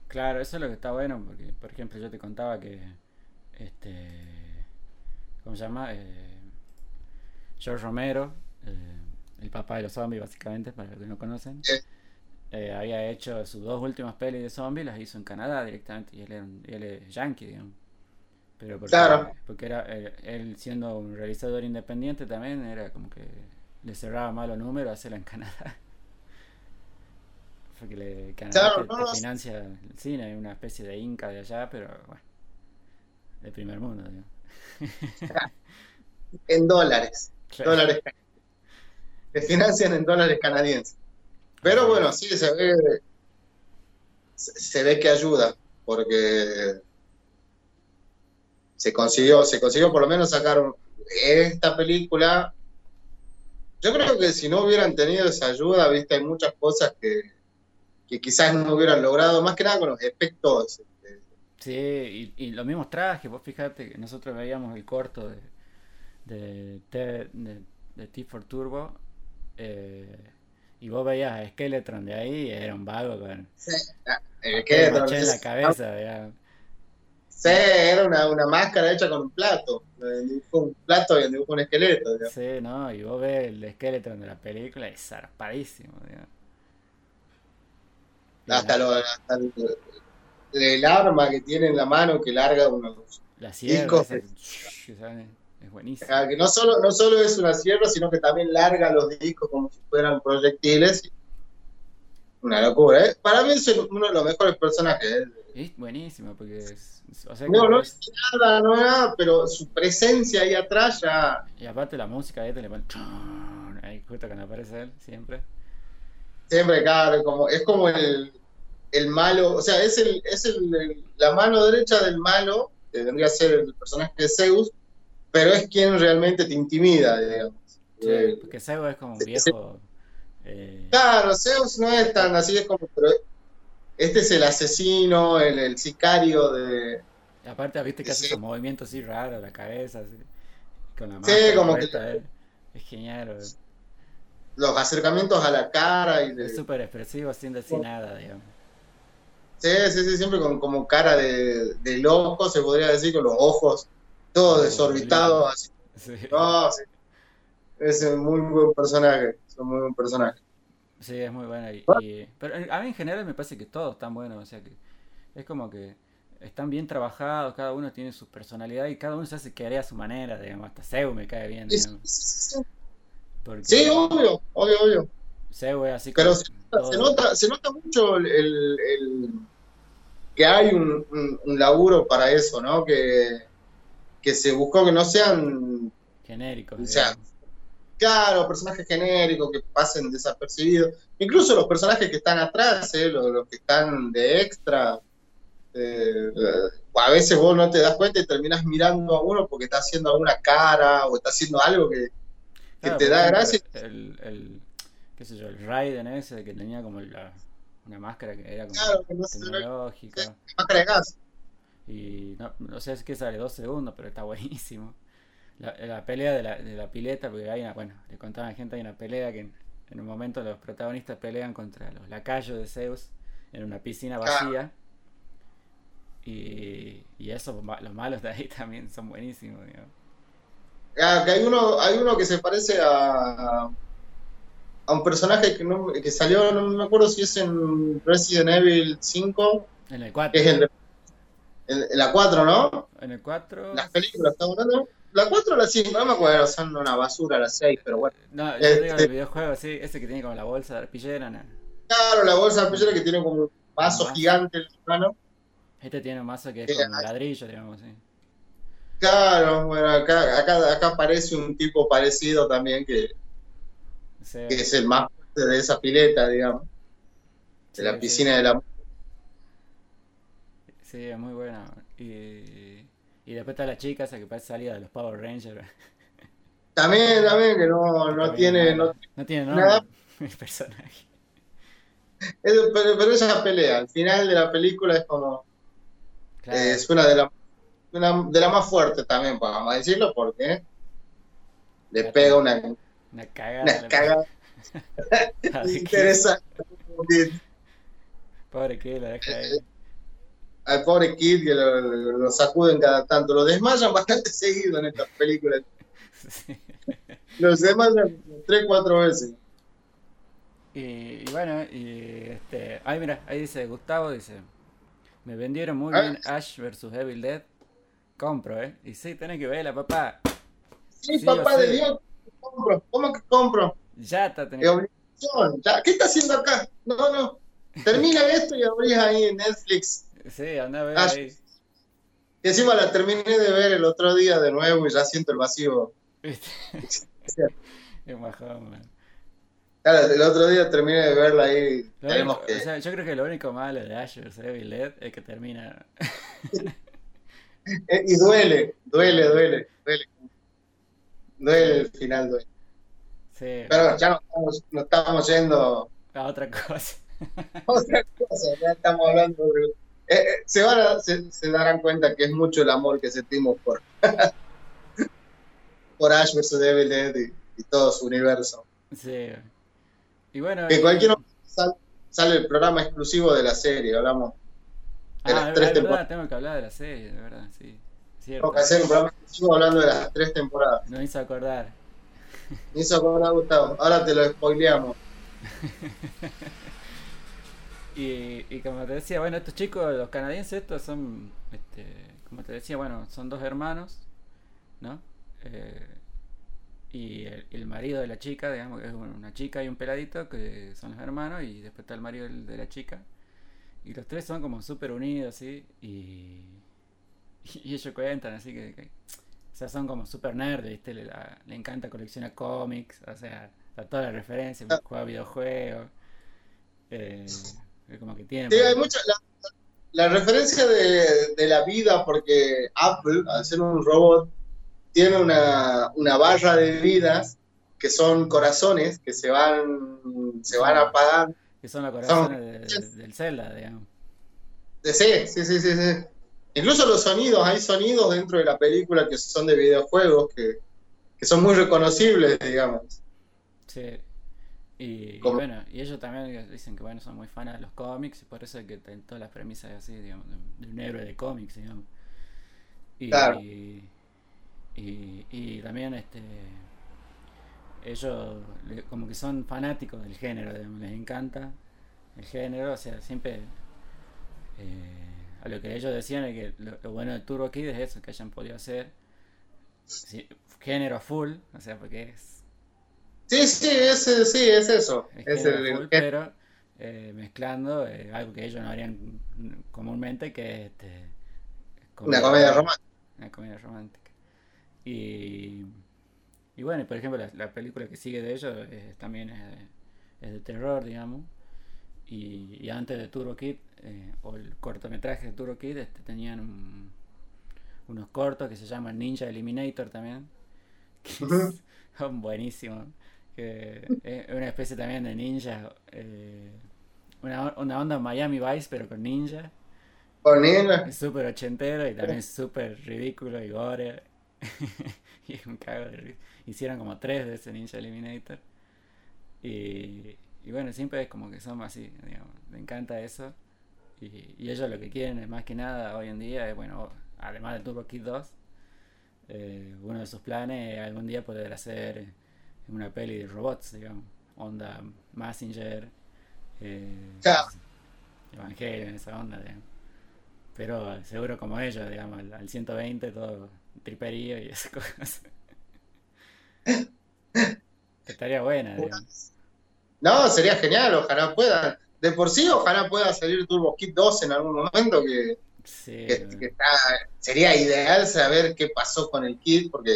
Claro, eso es lo que está bueno, porque, por ejemplo, yo te contaba que, este, ¿cómo se llama? Eh, George Romero, eh, el papá de los zombies, básicamente, para los que no conocen.
Sí.
Eh, había hecho sus dos últimas pelis de zombies, las hizo en Canadá directamente, y él, era él es yankee, digamos. Pero porque,
Claro.
porque era eh, él siendo un realizador independiente también, era como que le cerraba malos números hacerla en Canadá. [LAUGHS] Porque le, Canadá
Claro,
te,
no,
te
no,
financia el cine, es una especie de inca de allá, pero bueno, de primer mundo, digamos. [LAUGHS]
En dólares.
Claro.
Dólares que financian en dólares canadienses. Pero bueno, sí, se ve, se ve que ayuda, porque se consiguió, se consiguió por lo menos sacar esta película. Yo creo que si no hubieran tenido esa ayuda, viste, hay muchas cosas que, quizás no hubieran logrado, más que nada con los efectos. este,
Sí, y, y los mismos trajes, vos fíjate que nosotros veíamos el corto de, de T for Turbo eh, y vos veías a Skeletron de ahí era un vago con
eh,
papel
que-
maché en la cabeza, digamos.
Sí, era una, una máscara hecha con un plato. eh, un plato y dibujó un esqueleto. digamos.
Sí, ¿no? Y vos ves el Skeletron de la película y es zarpadísimo, digamos.
Hasta, lo, hasta el, el arma que tiene en la mano que larga unos.
la sierra,
discos.
Es buenísimo.
Que no solo, no solo es una sierra, sino que también larga los discos como si fueran proyectiles. Una locura, ¿eh? Para mí es uno de los mejores personajes.
Es buenísimo porque, es- o sea, que
No, no es nada, no nada, pero su presencia ahí atrás ya.
Y aparte la música ahí te le pone ahí justo cuando aparece él, siempre.
Siempre, claro, como, es como el, el malo, o sea, es, el, es el- la mano derecha del malo, que vendría a ser el personaje de Zeus, pero es quien realmente te intimida, digamos.
Sí,
Eh,
porque Sego es como un
sí,
viejo. eh,
claro, Zeus no es tan así, es como, pero este es el asesino, el, el sicario de...
y aparte, viste que hace
Sí.
esos movimientos así raros, la cabeza, así, con la
Sí,
máscara
como que-
eh, Es genial, eh.
los acercamientos a la cara y de...
es súper expresivo sin decir nada, digamos.
Sí, sí, sí, siempre con como cara de, de loco, se podría decir, con los ojos todos desorbitados, así.
Sí,
No, sí. Es un muy buen personaje, es un muy buen personaje.
sí, es muy bueno. Y, y- pero eh, a mí en general me parece que todos están buenos, o sea que es como que están bien trabajados, cada uno tiene su personalidad y cada uno se hace querer a su manera, digamos. Hasta Zeus me cae bien,
Sí,
digamos.
sí, sí, sí.
Porque
Sí, obvio, obvio, obvio.
Zeus es así
Pero se,
todo-
se nota, se nota mucho el, el- el- que hay un, un- un laburo para eso, ¿no? Que, que se buscó que no sean,
genéricos,
o sea, claro, personajes genéricos que pasen desapercibidos. Incluso los personajes que están atrás, ¿eh? los, los que están de extra. eh, eh, a veces vos no te das cuenta y terminás mirando a uno porque está haciendo alguna cara o está haciendo algo que, que
Claro,
te da gracia.
El, el, qué sé yo, el Raiden ese que tenía como la, una máscara que era como
Claro, que no
tecnológica.
máscara de gas.
Y no, no sé, es que sale dos segundos, pero está [LAUGHS] buenísimo. La, la pelea de la, de la pileta, porque hay una, bueno, le contaba a la gente, hay una pelea que en, en un momento los protagonistas pelean contra los lacayos de Zeus en una piscina vacía. Y, y eso, los malos de ahí [LAUGHS] también son buenísimos, digamos.
Ah, que hay uno, hay uno que se parece a, a un personaje que, no, que salió, no me acuerdo si es en Resident Evil 5,
En el
que
4,
es el de el- la 4, ¿no?
en el 4,
Las películas, ¿estamos hablando? La 4 o la 5, no me acuerdo, son una basura las 6, pero bueno.
no, yo
Este-
digo el videojuego, sí, ese que tiene como la bolsa de arpillera, ¿no?
Claro, la bolsa de pellera que tiene como un vaso gigante en la mano.
Este tiene un mazo que es con
hay-
ladrillo, digamos, sí.
Claro, bueno, acá, acá, acá aparece un tipo parecido también que,
Sí,
que es el más fuerte de esa pileta, digamos, de
sí,
la
sí.
piscina de la...
Sí, es muy buena. Y, y después está la chica esa que parece salida de los Power Rangers.
También, también, que no, no tiene... No.
No tiene nombre
nada.
el personaje.
es- pero, pero esa pelea, al final de la película es como...
Claro.
eh, es una de las una de la más fuertes también, vamos a decirlo, porque le pega una,
Una cagada.
una cagada [LAUGHS] [LAUGHS] interesante.
Pobre que la deja ahí.
Al pobre Kid que lo, lo sacuden cada tanto, lo desmayan [LAUGHS] bastante seguido en estas películas.
Sí.
Los demás tres, cuatro veces.
Y, y, bueno, y este. Ay, mira, ahí dice Gustavo, dice. Me vendieron muy
Ah.
bien Ash vs Evil Dead. Compro, ¿eh? Y sí, tenés que verla, papá.
Sí,
Sí,
papá de. Dios, compro. ¿Cómo que compro?
Ya está, tenés.
Ya, ¿Qué está haciendo acá? No, no. Termina esto y abrís ahí en Netflix.
Sí, anda a ver ahí.
Y encima la terminé de ver el otro día de nuevo y ya siento el vacío.
¿Viste? [LAUGHS] Es bajón, man.
Claro, el otro día terminé de verla ahí.
Único-
que.
o sea, yo creo que lo único malo de Ash vs Evil Dead es que termina. [LAUGHS]
Eh, y duele, duele, duele, duele. Duele el final, duele.
Sí,
Pero ya no estamos, no estamos yendo
a otra cosa. [LAUGHS]
otra cosa, ya estamos hablando de... Eh, eh, se, van a- se, se darán cuenta que es mucho el amor que sentimos por, [LAUGHS] por Ash vs. Evil Dead y, y todo su universo.
Sí. Y bueno.
Que
y-
cualquier sal- sale el programa exclusivo de la serie, hablamos. de las
Ah, es
tres
verdad,
temporadas.
tengo que hablar de la serie, de verdad, sí. Cierto.
Tenemos que hacer un programa exclusivo hablando de las tres temporadas.
No hizo acordar.
Me hizo acordar, Gustavo. Ahora te lo spoileamos. [LAUGHS]
Y, y como te decía, bueno, estos chicos, los canadienses, estos son, este, como te decía, bueno, son dos hermanos, ¿no? Eh, y el, el marido de la chica, digamos, que es una chica y un peladito, que son los hermanos, y después está el marido de la chica. Y los tres son como súper unidos, así, y, [LAUGHS] y ellos cuentan, así que, que- o sea, son como súper nerds, ¿viste? Le, la- le encanta coleccionar cómics, o sea, a todas las referencias, juega videojuegos. Eh, es como que tienen.
Sí, hay mucha. La, la referencia de, de la vida, porque Apple, al ser un robot, tiene una, una barra de vidas que son corazones que se van, se van apagando.
Que son los corazones de- de- del Zelda, digamos.
Sí, sí, sí, sí, sí. Incluso los sonidos, hay sonidos dentro de la película que son de videojuegos que, que son muy reconocibles, digamos.
Sí. Y, bueno, y ellos también dicen que bueno, son muy fans de los cómics y por eso es que tienen todas las premisas así, digamos, de, un héroe de cómics, digamos. Y,
Claro.
y, y también este ellos como que son fanáticos del género, digamos, les encanta el género, o sea, siempre eh, a lo que ellos decían es que lo, lo bueno de Turbo Kid es eso, que hayan podido hacer sí, género full, o sea, porque es
Sí, sí, es, sí, es eso.
es
el,
full, pero eh, mezclando eh, algo que ellos no harían comúnmente, que es este,
una comedia romántica.
una comedia romántica. Y, y bueno, por ejemplo, la, la película que sigue de ellos es- también es, de- es de terror, digamos. Y, y antes de Turbo Kid, eh, o el cortometraje de Turbo Kid, este, tenían un- unos cortos que se llaman Ninja Eliminator también. Que [LAUGHS] son buenísimos. Que es una especie también de ninja. eh, una, una onda Miami Vice, pero con ninja.
Con
Es súper ochentero y también súper ridículo y gore. [LAUGHS] y es un cago de. Hicieron como tres de ese Ninja Eliminator. Y, y bueno, siempre es como que son así, digamos. Me encanta eso. Y, y ellos lo que quieren es más que nada hoy en día es, bueno, además de Turbo Kid 2, eh, uno de sus planes es algún día poder hacer una peli de robots, digamos. Onda Massinger, eh,
Claro.
Evangelion, esa onda, digamos. Pero seguro como ellos, digamos, al, al 120 todo triperío y esas [LAUGHS] cosas. Estaría buena, digamos.
No, sería genial, ojalá puedan. De por sí, ojalá pueda salir Turbo Kid 2 en algún momento, que,
Sí,
que- que está- sería ideal saber qué pasó con el Kid, porque,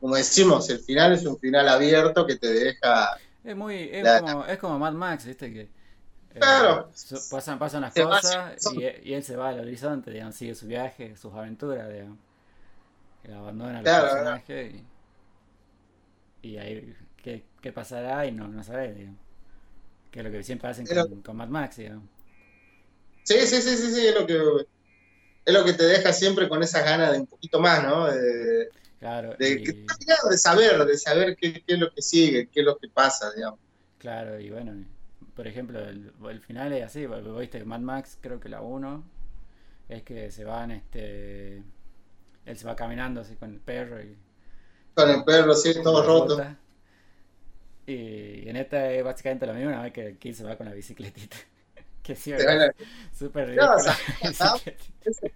como decimos, el final es un final abierto que te deja...
es muy, es
La-
como, es como Mad Max, viste que eh,
Claro.
pasan, pasan las cosas
el
y, y él se va al horizonte, digamos, sigue su viaje, sus aventuras, digamos. Y abandona a los
Claro,
personajes y, y ahí qué, qué pasará y no, no sabes, digamos. Que es lo que siempre hacen
Pero-
con, con Mad Max, digamos.
Sí, sí, sí, sí, sí, es lo que, es lo que te deja siempre con esas ganas de un poquito más, ¿no?
Claro,
de,
y-
que- de saber, de saber qué, qué es lo que sigue, qué es lo que pasa, digamos.
Claro, y bueno, por ejemplo, el, el final es así, viste Mad Max, creo que la 1, es que se van, este, él se va caminando así con el perro y
Con el perro, sí, todo roto.
Y en esta es básicamente lo mismo, una vez que Kid se va con la bicicletita. Que sí, súper [LAUGHS]
no, ese,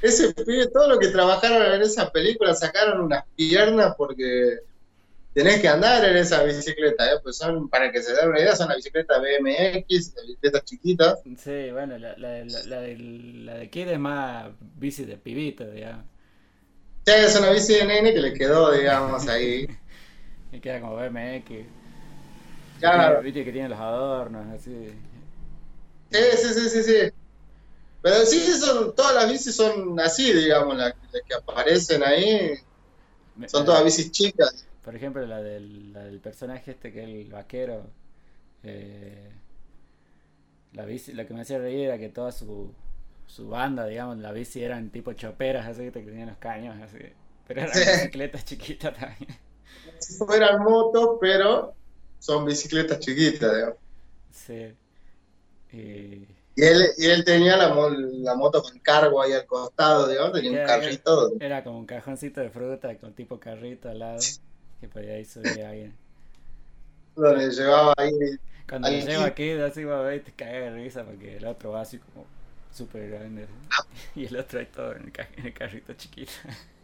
ese pibe, todo lo que trabajaron en esa película, sacaron unas piernas porque tenés que andar en esa bicicleta, ¿eh? pues son, para que se den una idea, son las bicicletas BMX, bicicletas chiquitas.
Sí, bueno, la, la, la, de, la de Kid es más bici de pibito, digamos.
Sí, es una bici de nene que le quedó, digamos, ahí. [LAUGHS]
y queda como BMX. Claro. Viste que tiene los adornos, así.
Sí, sí, sí, sí, sí. Pero sí, son, todas las bicis son así, digamos, las, que aparecen ahí. Son todas bicis chicas.
Por ejemplo, la del, la del personaje este que es el vaquero. Eh, la bici, lo que me hacía reír era que toda su, su banda, digamos, la bici eran tipo choperas, así que tenían los caños, así. Pero eran [LAUGHS] bicicletas chiquitas también.
Si fueran motos, pero son bicicletas chiquitas, digamos.
Sí. Y...
Y él, y él tenía la, la, moto con cargo ahí al costado, digamos, tenía un carrito.
Era, como un cajoncito de fruta con tipo carrito al lado que podía ir subir alguien.
Donde llevaba ahí.
Cuando le lleva aquí, así va a ver, te cae de risa porque el otro va así como súper grande. Ah. [LAUGHS] Y el otro ahí todo en el, en el carrito chiquito.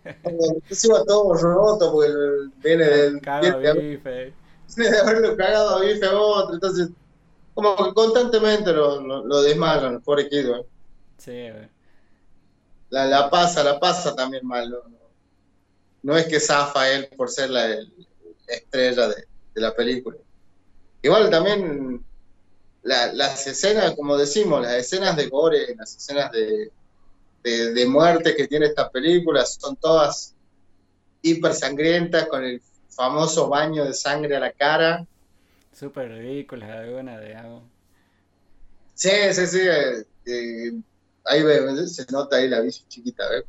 Entonces iba todo roto porque viene del.
Cago a bife. [LAUGHS]
Viene de haberlo cagado a bife a otro, entonces. Como que constantemente lo, lo, lo desmayan, pobre Kid,
Sí, güey.
La, la pasa, la pasa también mal, ¿no? no es que zafa él por ser la, estrella de, la película. Igual también las escenas, como decimos, las escenas de gore, las escenas de, de, muerte que tiene esta película son todas hiper sangrientas con el famoso baño de sangre a la cara.
Súper ridículas de algo.
Sí, sí, sí. Eh, eh, ahí se nota ahí la bici chiquita, ¿ves?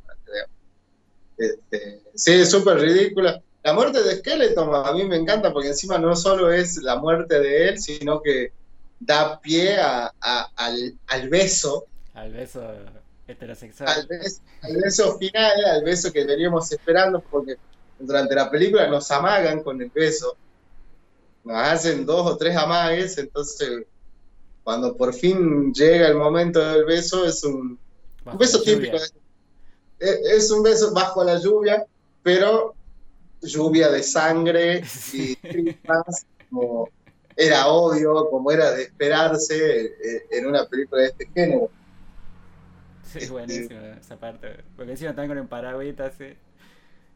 Este, sí, es súper ridícula. La muerte de Skeleton a mí me encanta porque encima no solo es la muerte de él, sino que da pie a, al, beso.
Al beso heterosexual.
Al beso, final, al beso que veníamos esperando, porque durante la película nos amagan con el beso. Nos hacen dos o tres amagues, entonces cuando por fin llega el momento del beso es un, un beso típico de es un beso bajo la lluvia, pero lluvia de sangre [LAUGHS] y como era obvio, como era de esperarse eh, en una película de este género.
Sí, es buenísima esa parte. Porque encima están con el paragüita sí.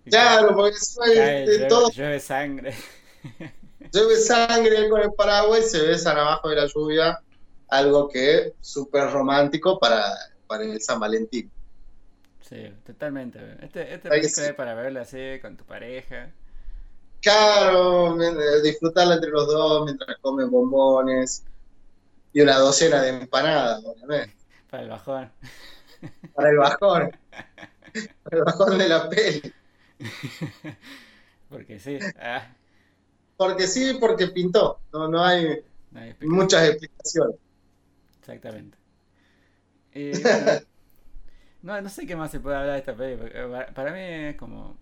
Claro, porque llueve, todo.
Llueve sangre. [LAUGHS]
Llueve sangre con el paraguas y se besan abajo de la lluvia. Algo que es súper romántico para, para el San Valentín.
Sí, totalmente. Este, este película es para verla así con tu pareja.
Claro, disfrutarla entre los dos mientras comen bombones y una docena de empanadas, obviamente. [LAUGHS]
Para el bajón.
Para el bajón. [LAUGHS] Para el bajón de la peli. [LAUGHS]
Porque sí. Ah.
Porque sí, porque pintó. No, no hay, muchas explicaciones.
Exactamente. Y, [LAUGHS] no, no sé qué más se puede hablar de esta película. Eh, para mí es como.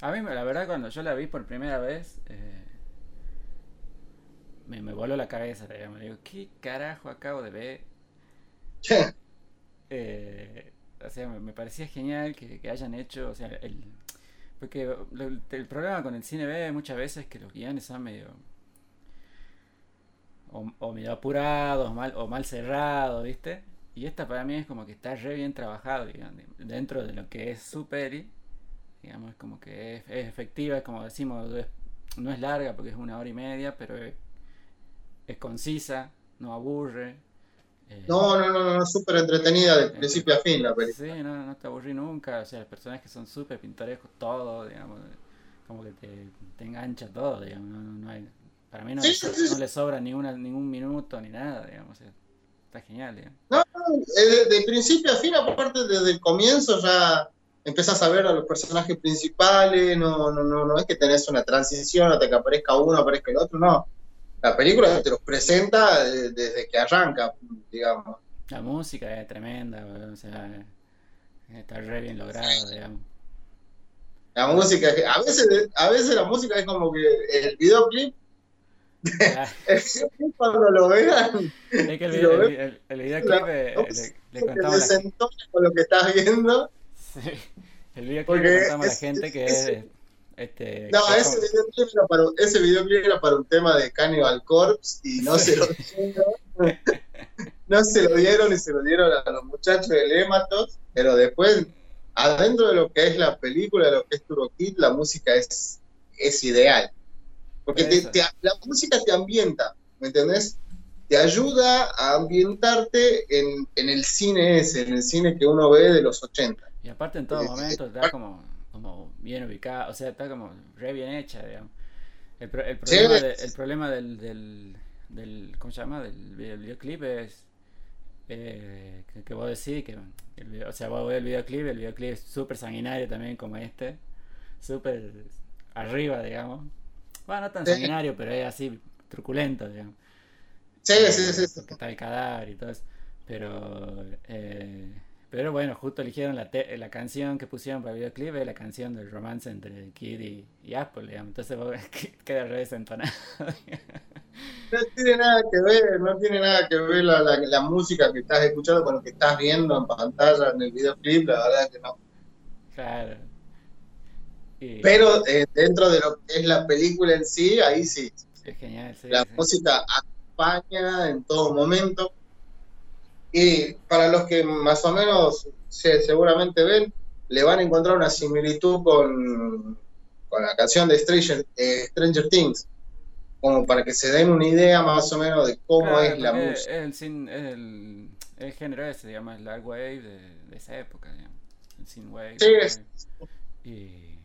A mí, la verdad, cuando yo la vi por primera vez, eh, me, me, voló la cabeza, digamos. Digo, ¿qué carajo acabo de ver? [LAUGHS] eh, o sea, me, parecía genial que, hayan hecho, o sea, el, porque el problema con el cine B muchas veces es que los guiones son medio o, medio apurados o mal, o cerrados, ¿viste? Y esta para mí es como que está re bien trabajado, digamos, dentro de lo que es su peli. Digamos, es como que es, efectiva, es como decimos, no es larga porque es una hora y media, pero es, concisa, no aburre.
Eh, no, no, no, no, súper entretenida de principio a fin la película.
Sí, no, no te aburrí nunca, o sea, los personajes son súper pintorescos, todo, digamos, como que te, te engancha todo, digamos, no, no hay, para mí no, no le sobra ni una, ningún minuto ni nada, digamos. Está genial, ¿eh?
No, eh, de, principio a fin, aparte desde el comienzo ya empezás a ver a los personajes principales, no, no, no, no es que tenés una transición hasta que aparezca uno, aparezca el otro, no. La película te los presenta desde que arranca, digamos.
La música es tremenda, o sea, está re bien lograda, digamos.
La música, a veces, a veces la música es como que el videoclip [LAUGHS] cuando lo vean.
Es que el, video, el, el, videoclip eh, le, le, contamos.
la... con lo que estás viendo. [LAUGHS]
Sí. El videoclip le contamos a la gente que es. Este,
no, ese videoclip, era para, ese videoclip era para un tema de Cannibal Corpse y no se lo dieron. no se lo dieron y se lo dieron a los muchachos de Lematos, pero después, adentro de lo que es la película, de lo que es Turokit, la música es, es ideal. Porque te, te, la música te ambienta, ¿me entendés? Te ayuda a ambientarte en, en, el cine ese, en el cine que uno ve de los 80.
Y aparte en todo momento está como como bien ubicada, o sea, está como re bien hecha, digamos. El, el problema, de, el problema del, del, del, ¿cómo se llama? Del, videoclip es eh, que, vos decís que, el, o sea, vos ves el videoclip, el videoclip es súper sanguinario también como este, súper arriba, digamos. Bueno, no tan sanguinario, pero es así truculento, digamos.
Sí, sí, sí.
Porque está el cadáver y todo eso. Pero eh, pero bueno, justo eligieron la, la canción que pusieron para el videoclip, es la canción del romance entre Kid y, y Apple, digamos. Entonces [LAUGHS] queda re desentonado.
No tiene nada que ver, no tiene nada que ver la, la, la, música que estás escuchando con lo que estás viendo en pantalla en el videoclip, la verdad que no.
Claro.
Y... Pero eh, dentro de lo que es la película en sí, ahí sí.
Es genial, sí,
La
sí.
música acompaña en todo momento y para los que más o menos se, seguramente ven, le van a encontrar una similitud con, con la canción de Stranger, eh, Stranger, Things, como para que se den una idea más o menos de cómo claro, es la música.
Es el, el, el, género ese, digamos, el dark wave de, de esa época, digamos. el synth wave.
Sí, es...
Y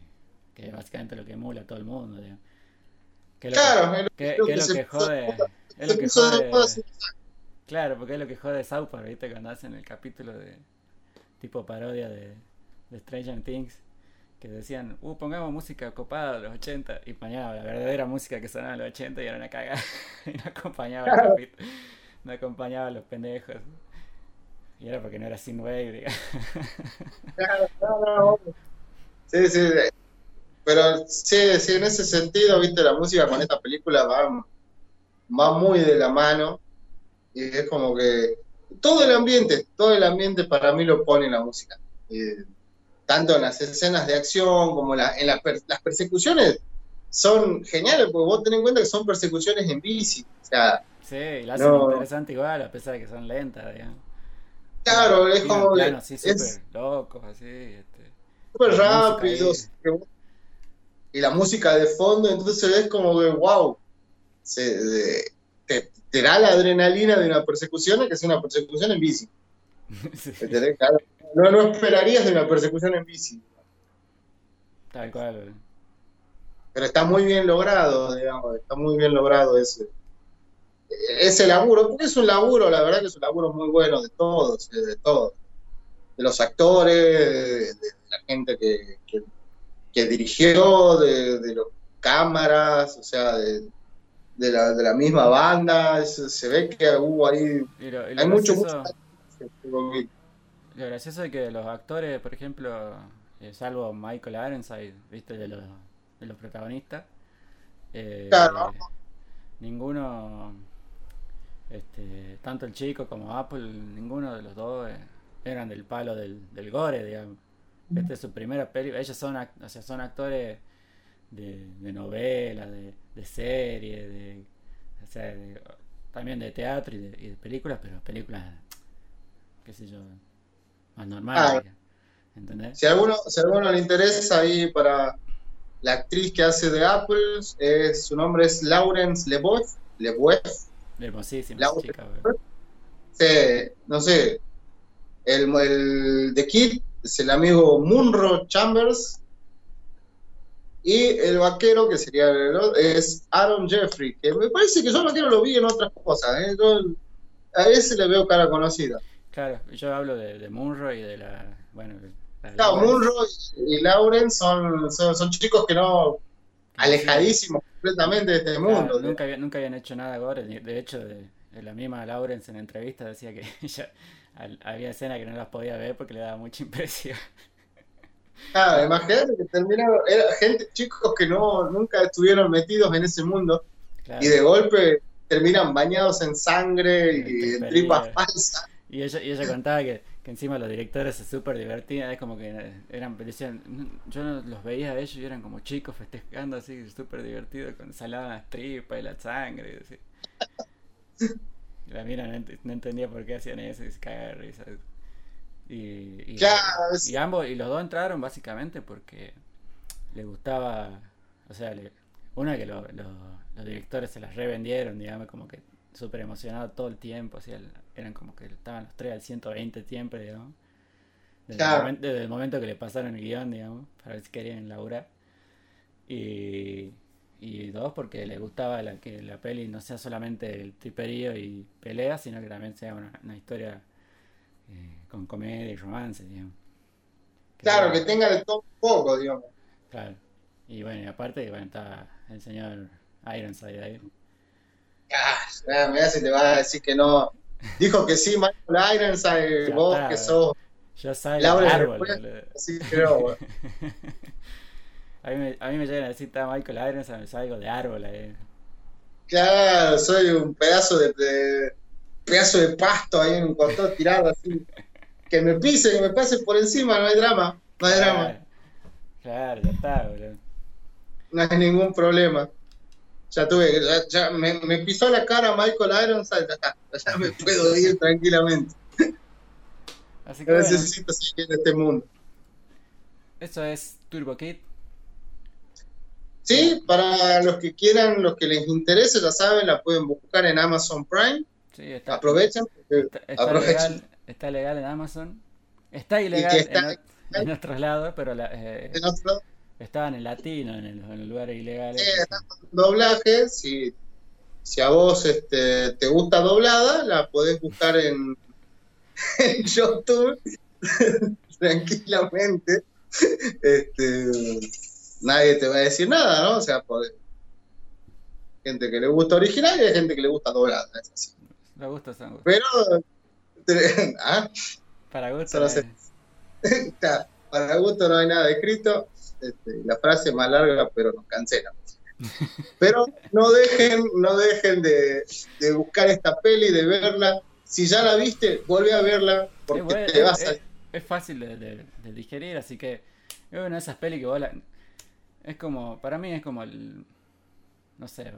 que es básicamente lo que emula a todo el mundo, digamos. Que
claro,
lo que, que, que, es lo que jode. Es lo que jode. Claro, porque es lo que jode South Park, ¿viste? Cuando hacen el capítulo de tipo parodia de, de Stranger Things, que decían, uh, pongamos música copada de los 80, y mañana la verdadera música que sonaba en los 80 y era una cagada, [LAUGHS] y no acompañaba el capítulo, no acompañaba a los pendejos. Y era porque no era sin wave, digamos. [LAUGHS]
Claro, no, Sí, sí, pero sí, sí, en ese sentido, viste, la música con esta película va, va muy de la mano y es como que todo el ambiente, todo el ambiente para mí lo pone la música. Eh, tanto en las escenas de acción como la, en la las persecuciones son geniales, porque vos tenés en cuenta que son persecuciones en bici. O sea,
sí, la hacen no, interesante igual, a pesar de que son lentas, digamos.
Claro, es como.
Plano, así, súper es, locos, así. Este,
súper rápidos. Y la música de fondo, entonces es como que, wow. Se, de, te, da la adrenalina de una persecución que es una persecución en bici. [LAUGHS] Sí. No, no esperarías de una persecución en bici.
Tal cual.
Pero está muy bien logrado, digamos, está muy bien logrado ese, ese laburo, porque es un laburo, la verdad que es un laburo muy bueno de todos, de todos. De los actores, de, de la gente que, que, que dirigió, de, de los cámaras, o sea, de, de la, de la misma banda, se, se ve que hubo ahí.
Y lo, y lo
hay mucho,
mucho. Lo gracioso es que los actores, por ejemplo, eh, salvo Michael Arenside, ¿viste? De los, de los protagonistas, eh,
claro.
ninguno, este, tanto el chico como Apple, ninguno de los dos eh, eran del palo del, del gore, digamos. Esta es su primera peli, ellos son, o sea, son actores de, de novela, de, de serie, de, o sea, de, también de teatro y de, y de, películas, pero películas, qué sé yo, más normales. Ah, ¿Entendés?
Si a, alguno, si alguno le interesa ahí para la actriz que hace de Apple, su nombre es Laurence Leboeuf. Leboeuf.
Hermosísima chica,
sí, no sé. El, el de Kid es el amigo Munro Chambers, y el vaquero, que sería es Aaron Jeffrey, que me parece que yo vaquero lo vi en otras cosas. ¿eh? Yo, a ese le veo cara conocida.
Claro, yo hablo de, de Munro y de la. Bueno, la
claro, Munro y Lauren son, son, son, chicos que no. alejadísimos completamente de este
claro,
mundo.
Nunca, había, nunca habían hecho nada gore. De hecho, de, de la misma Lawrence en entrevista decía que [LAUGHS] ella, había escenas que no las podía ver porque le daba mucha impresión.
Ah, imagínate que terminaron, era gente, chicos que no, nunca estuvieron metidos en ese mundo, Y de golpe terminan bañados en sangre y en tripas falsas.
Y ella, y ella contaba que, que encima los directores se súper divertían, es como que eran, decían, yo los veía a ellos y eran como chicos festejando así, súper divertidos, con salada las tripas y la sangre. Y [LAUGHS] la mira no, entendía por qué hacían eso y se cagaba de risa. Y, y, ambos, y los dos entraron básicamente porque le gustaba, o sea, una que los directores se las revendieron, digamos, como que súper emocionado todo el tiempo, así, eran como que estaban los tres al 120 siempre, digamos. Desde, el, momento, que le pasaron el guion, digamos, para ver si querían laburar. Y, y dos, porque le gustaba la, que la peli no sea solamente el triperío y pelea, sino que también sea una, historia eh, con comedia y romance, digamos.
claro, que tenga de todo un poco, digamos.
Claro. Y bueno, y aparte, bueno, está el señor Ironside ahí.
Ah, mira si te vas a decir que no. Dijo que sí, Michael Ironside, vos que sos.
Yo soy Laura árbol.
Sí, creo, [LAUGHS]
a, mí me, a mí me llegan a decir, está Michael Ironside, me salgo de árbol ahí.
Claro, soy un pedazo de, pedazo de pasto ahí en un costado tirado así. Que me pise, que me pase por encima, no hay drama, no hay drama.
Claro, ya está, boludo.
No hay ningún problema. Ya tuve, ya, me, pisó la cara Michael Ironside, ya, ya me puedo ir tranquilamente. Así que no necesito seguir en este mundo.
Eso es Turbo Kid.
Sí, para los que quieran, los que les interese, ya saben, la pueden buscar en Amazon Prime.
Sí, está,
aprovechen.
Está, Legal, está, Legal, en Amazon. Está ilegal en, en, otros lados, pero la, eh, ¿En otro? Estaban en latino, en, el, en lugares ilegales. Sí,
doblaje, si, si a vos este, te gusta doblada, la podés buscar en, [LAUGHS] en YouTube [LAUGHS] tranquilamente. Este, nadie te va a decir nada, ¿no? O sea, podés, gente que le gusta original y hay gente que le gusta doblada, es así.
Me gusta.
Pero, [LAUGHS] ¿ah?
Para gusto. [LAUGHS]
para gusto no hay nada escrito. Este, la frase más larga, pero nos cancela. [LAUGHS] Pero no dejen, no dejen de, buscar esta peli, de verla. Si ya la viste, vuelve a verla porque te vas
es, Es fácil de, digerir, así que es una de esas pelis que vos Es como, para mí es como el... No sé,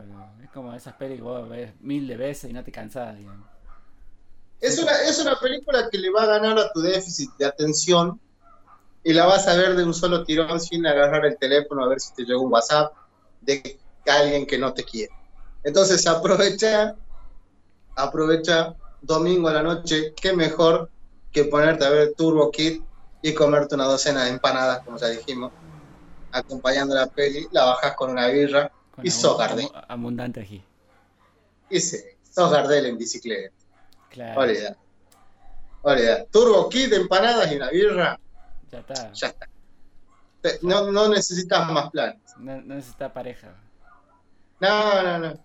es como esas pelis que vos ves mil de veces y no te cansás,
Es una, es una película que le va a ganar a tu déficit de atención y la vas a ver de un solo tirón sin agarrar el teléfono a ver si te llega un WhatsApp de alguien que no te quiere. Entonces aprovecha, aprovecha domingo a la noche, qué mejor que ponerte a ver Turbo Kid y comerte una docena de empanadas, como ya dijimos, acompañando la peli, la bajas con una birra y sos Gardel.
Abundante aquí.
Y sí, sos Gardel en bicicleta. Claro. Olvidar. Turbo Kid, empanadas y una birra
ya está.
Ya está. No, no necesitas más planes.
No, necesitas pareja.
No, no, no,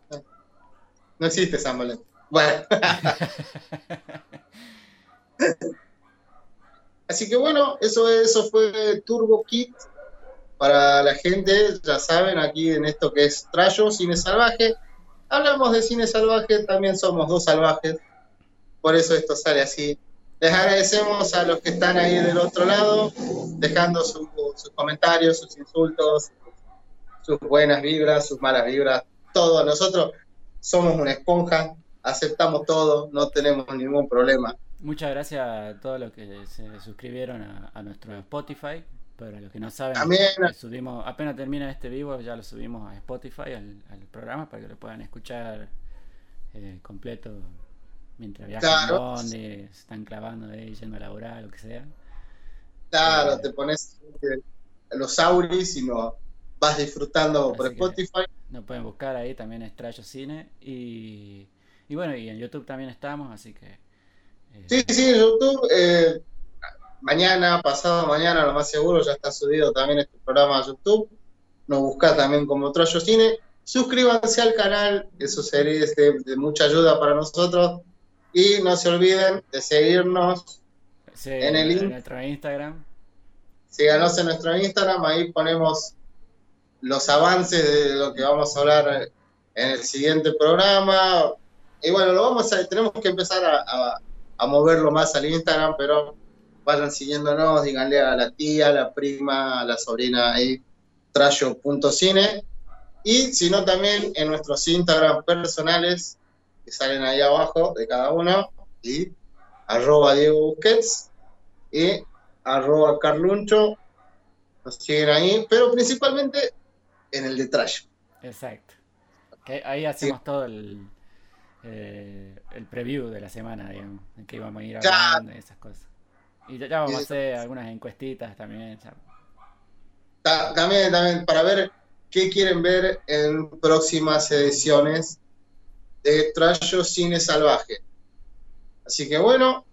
no. existe San Valentín. Bueno. [LAUGHS] Así que bueno, eso, eso fue Turbo Kit. Para la gente, ya saben, aquí en esto que es Trayo, Cine Salvaje. Hablamos de cine salvaje, también somos dos salvajes. Por eso esto sale así les agradecemos a los que están ahí del otro lado, dejando sus comentarios, sus insultos, sus buenas vibras, sus malas vibras, todo. Nosotros somos una esponja, aceptamos todo, no tenemos ningún problema.
Muchas gracias a todos los que se suscribieron a, nuestro Spotify. Para los que no saben, subimos, apenas termina este vivo, ya lo subimos a Spotify, al, programa, para que lo puedan escuchar eh, completo mientras viajan donde se están clavando ahí, yendo a laborar, lo que sea.
Claro, eh, te pones eh, los auris y no vas disfrutando por Spotify.
Nos pueden buscar ahí también Estrello Cine y, y bueno, y en YouTube también estamos, así que...
Eh, sí, sí, en YouTube. mañana, pasado mañana, lo más seguro, ya está subido también este programa a YouTube. Nos busca también como Troyo Cine. Suscríbanse al canal, eso sería de mucha ayuda para nosotros y no se olviden de seguirnos en el
en nuestro Instagram.
Síganos en nuestro Instagram, ahí ponemos los avances de lo que vamos a hablar en el siguiente programa. Y bueno, lo vamos a, tenemos que empezar a, a, moverlo más al Instagram, pero vayan siguiéndonos, díganle a la tía, a la prima, a la sobrina ahí, trayo.cine. Y si no, también en nuestros Instagram personales, que salen ahí abajo de cada uno, y arroba Diego Busquets y arroba Carluncho, nos siguen ahí, pero principalmente en el de Trayo.
Exacto. ahí hacemos todo el, eh, el preview de la semana, digamos, en que íbamos a ir hablando y esas cosas. Y ya, vamos a hacer algunas encuestitas también.
También, también, para ver qué quieren ver en próximas ediciones de Trayo Cine Salvaje. Así que bueno,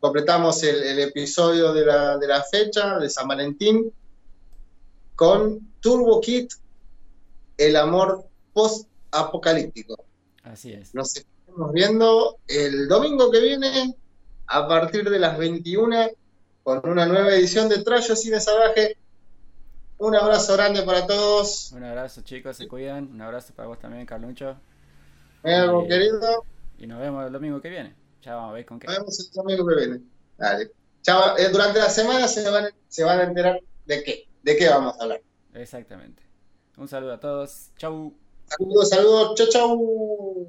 completamos el, episodio de la, de la, fecha de San Valentín con Turbo Kit, el amor post-apocalíptico.
Así es.
Nos estamos viendo el domingo que viene a partir de las 21 con una nueva edición de Trayo Cine Salvaje. Un abrazo grande para todos.
Un abrazo chicos, se cuidan. Un abrazo para vos también, Carlucho.
y, querido.
Y nos vemos el domingo que viene. Ya vamos a ver con qué.
Nos vemos el domingo que viene. Dale. Chao. Eh, durante la semana se van, se van a enterar de qué. De qué vamos a hablar.
Exactamente. Un saludo a todos. Chau.
Saludos, saludos. Chau, chau.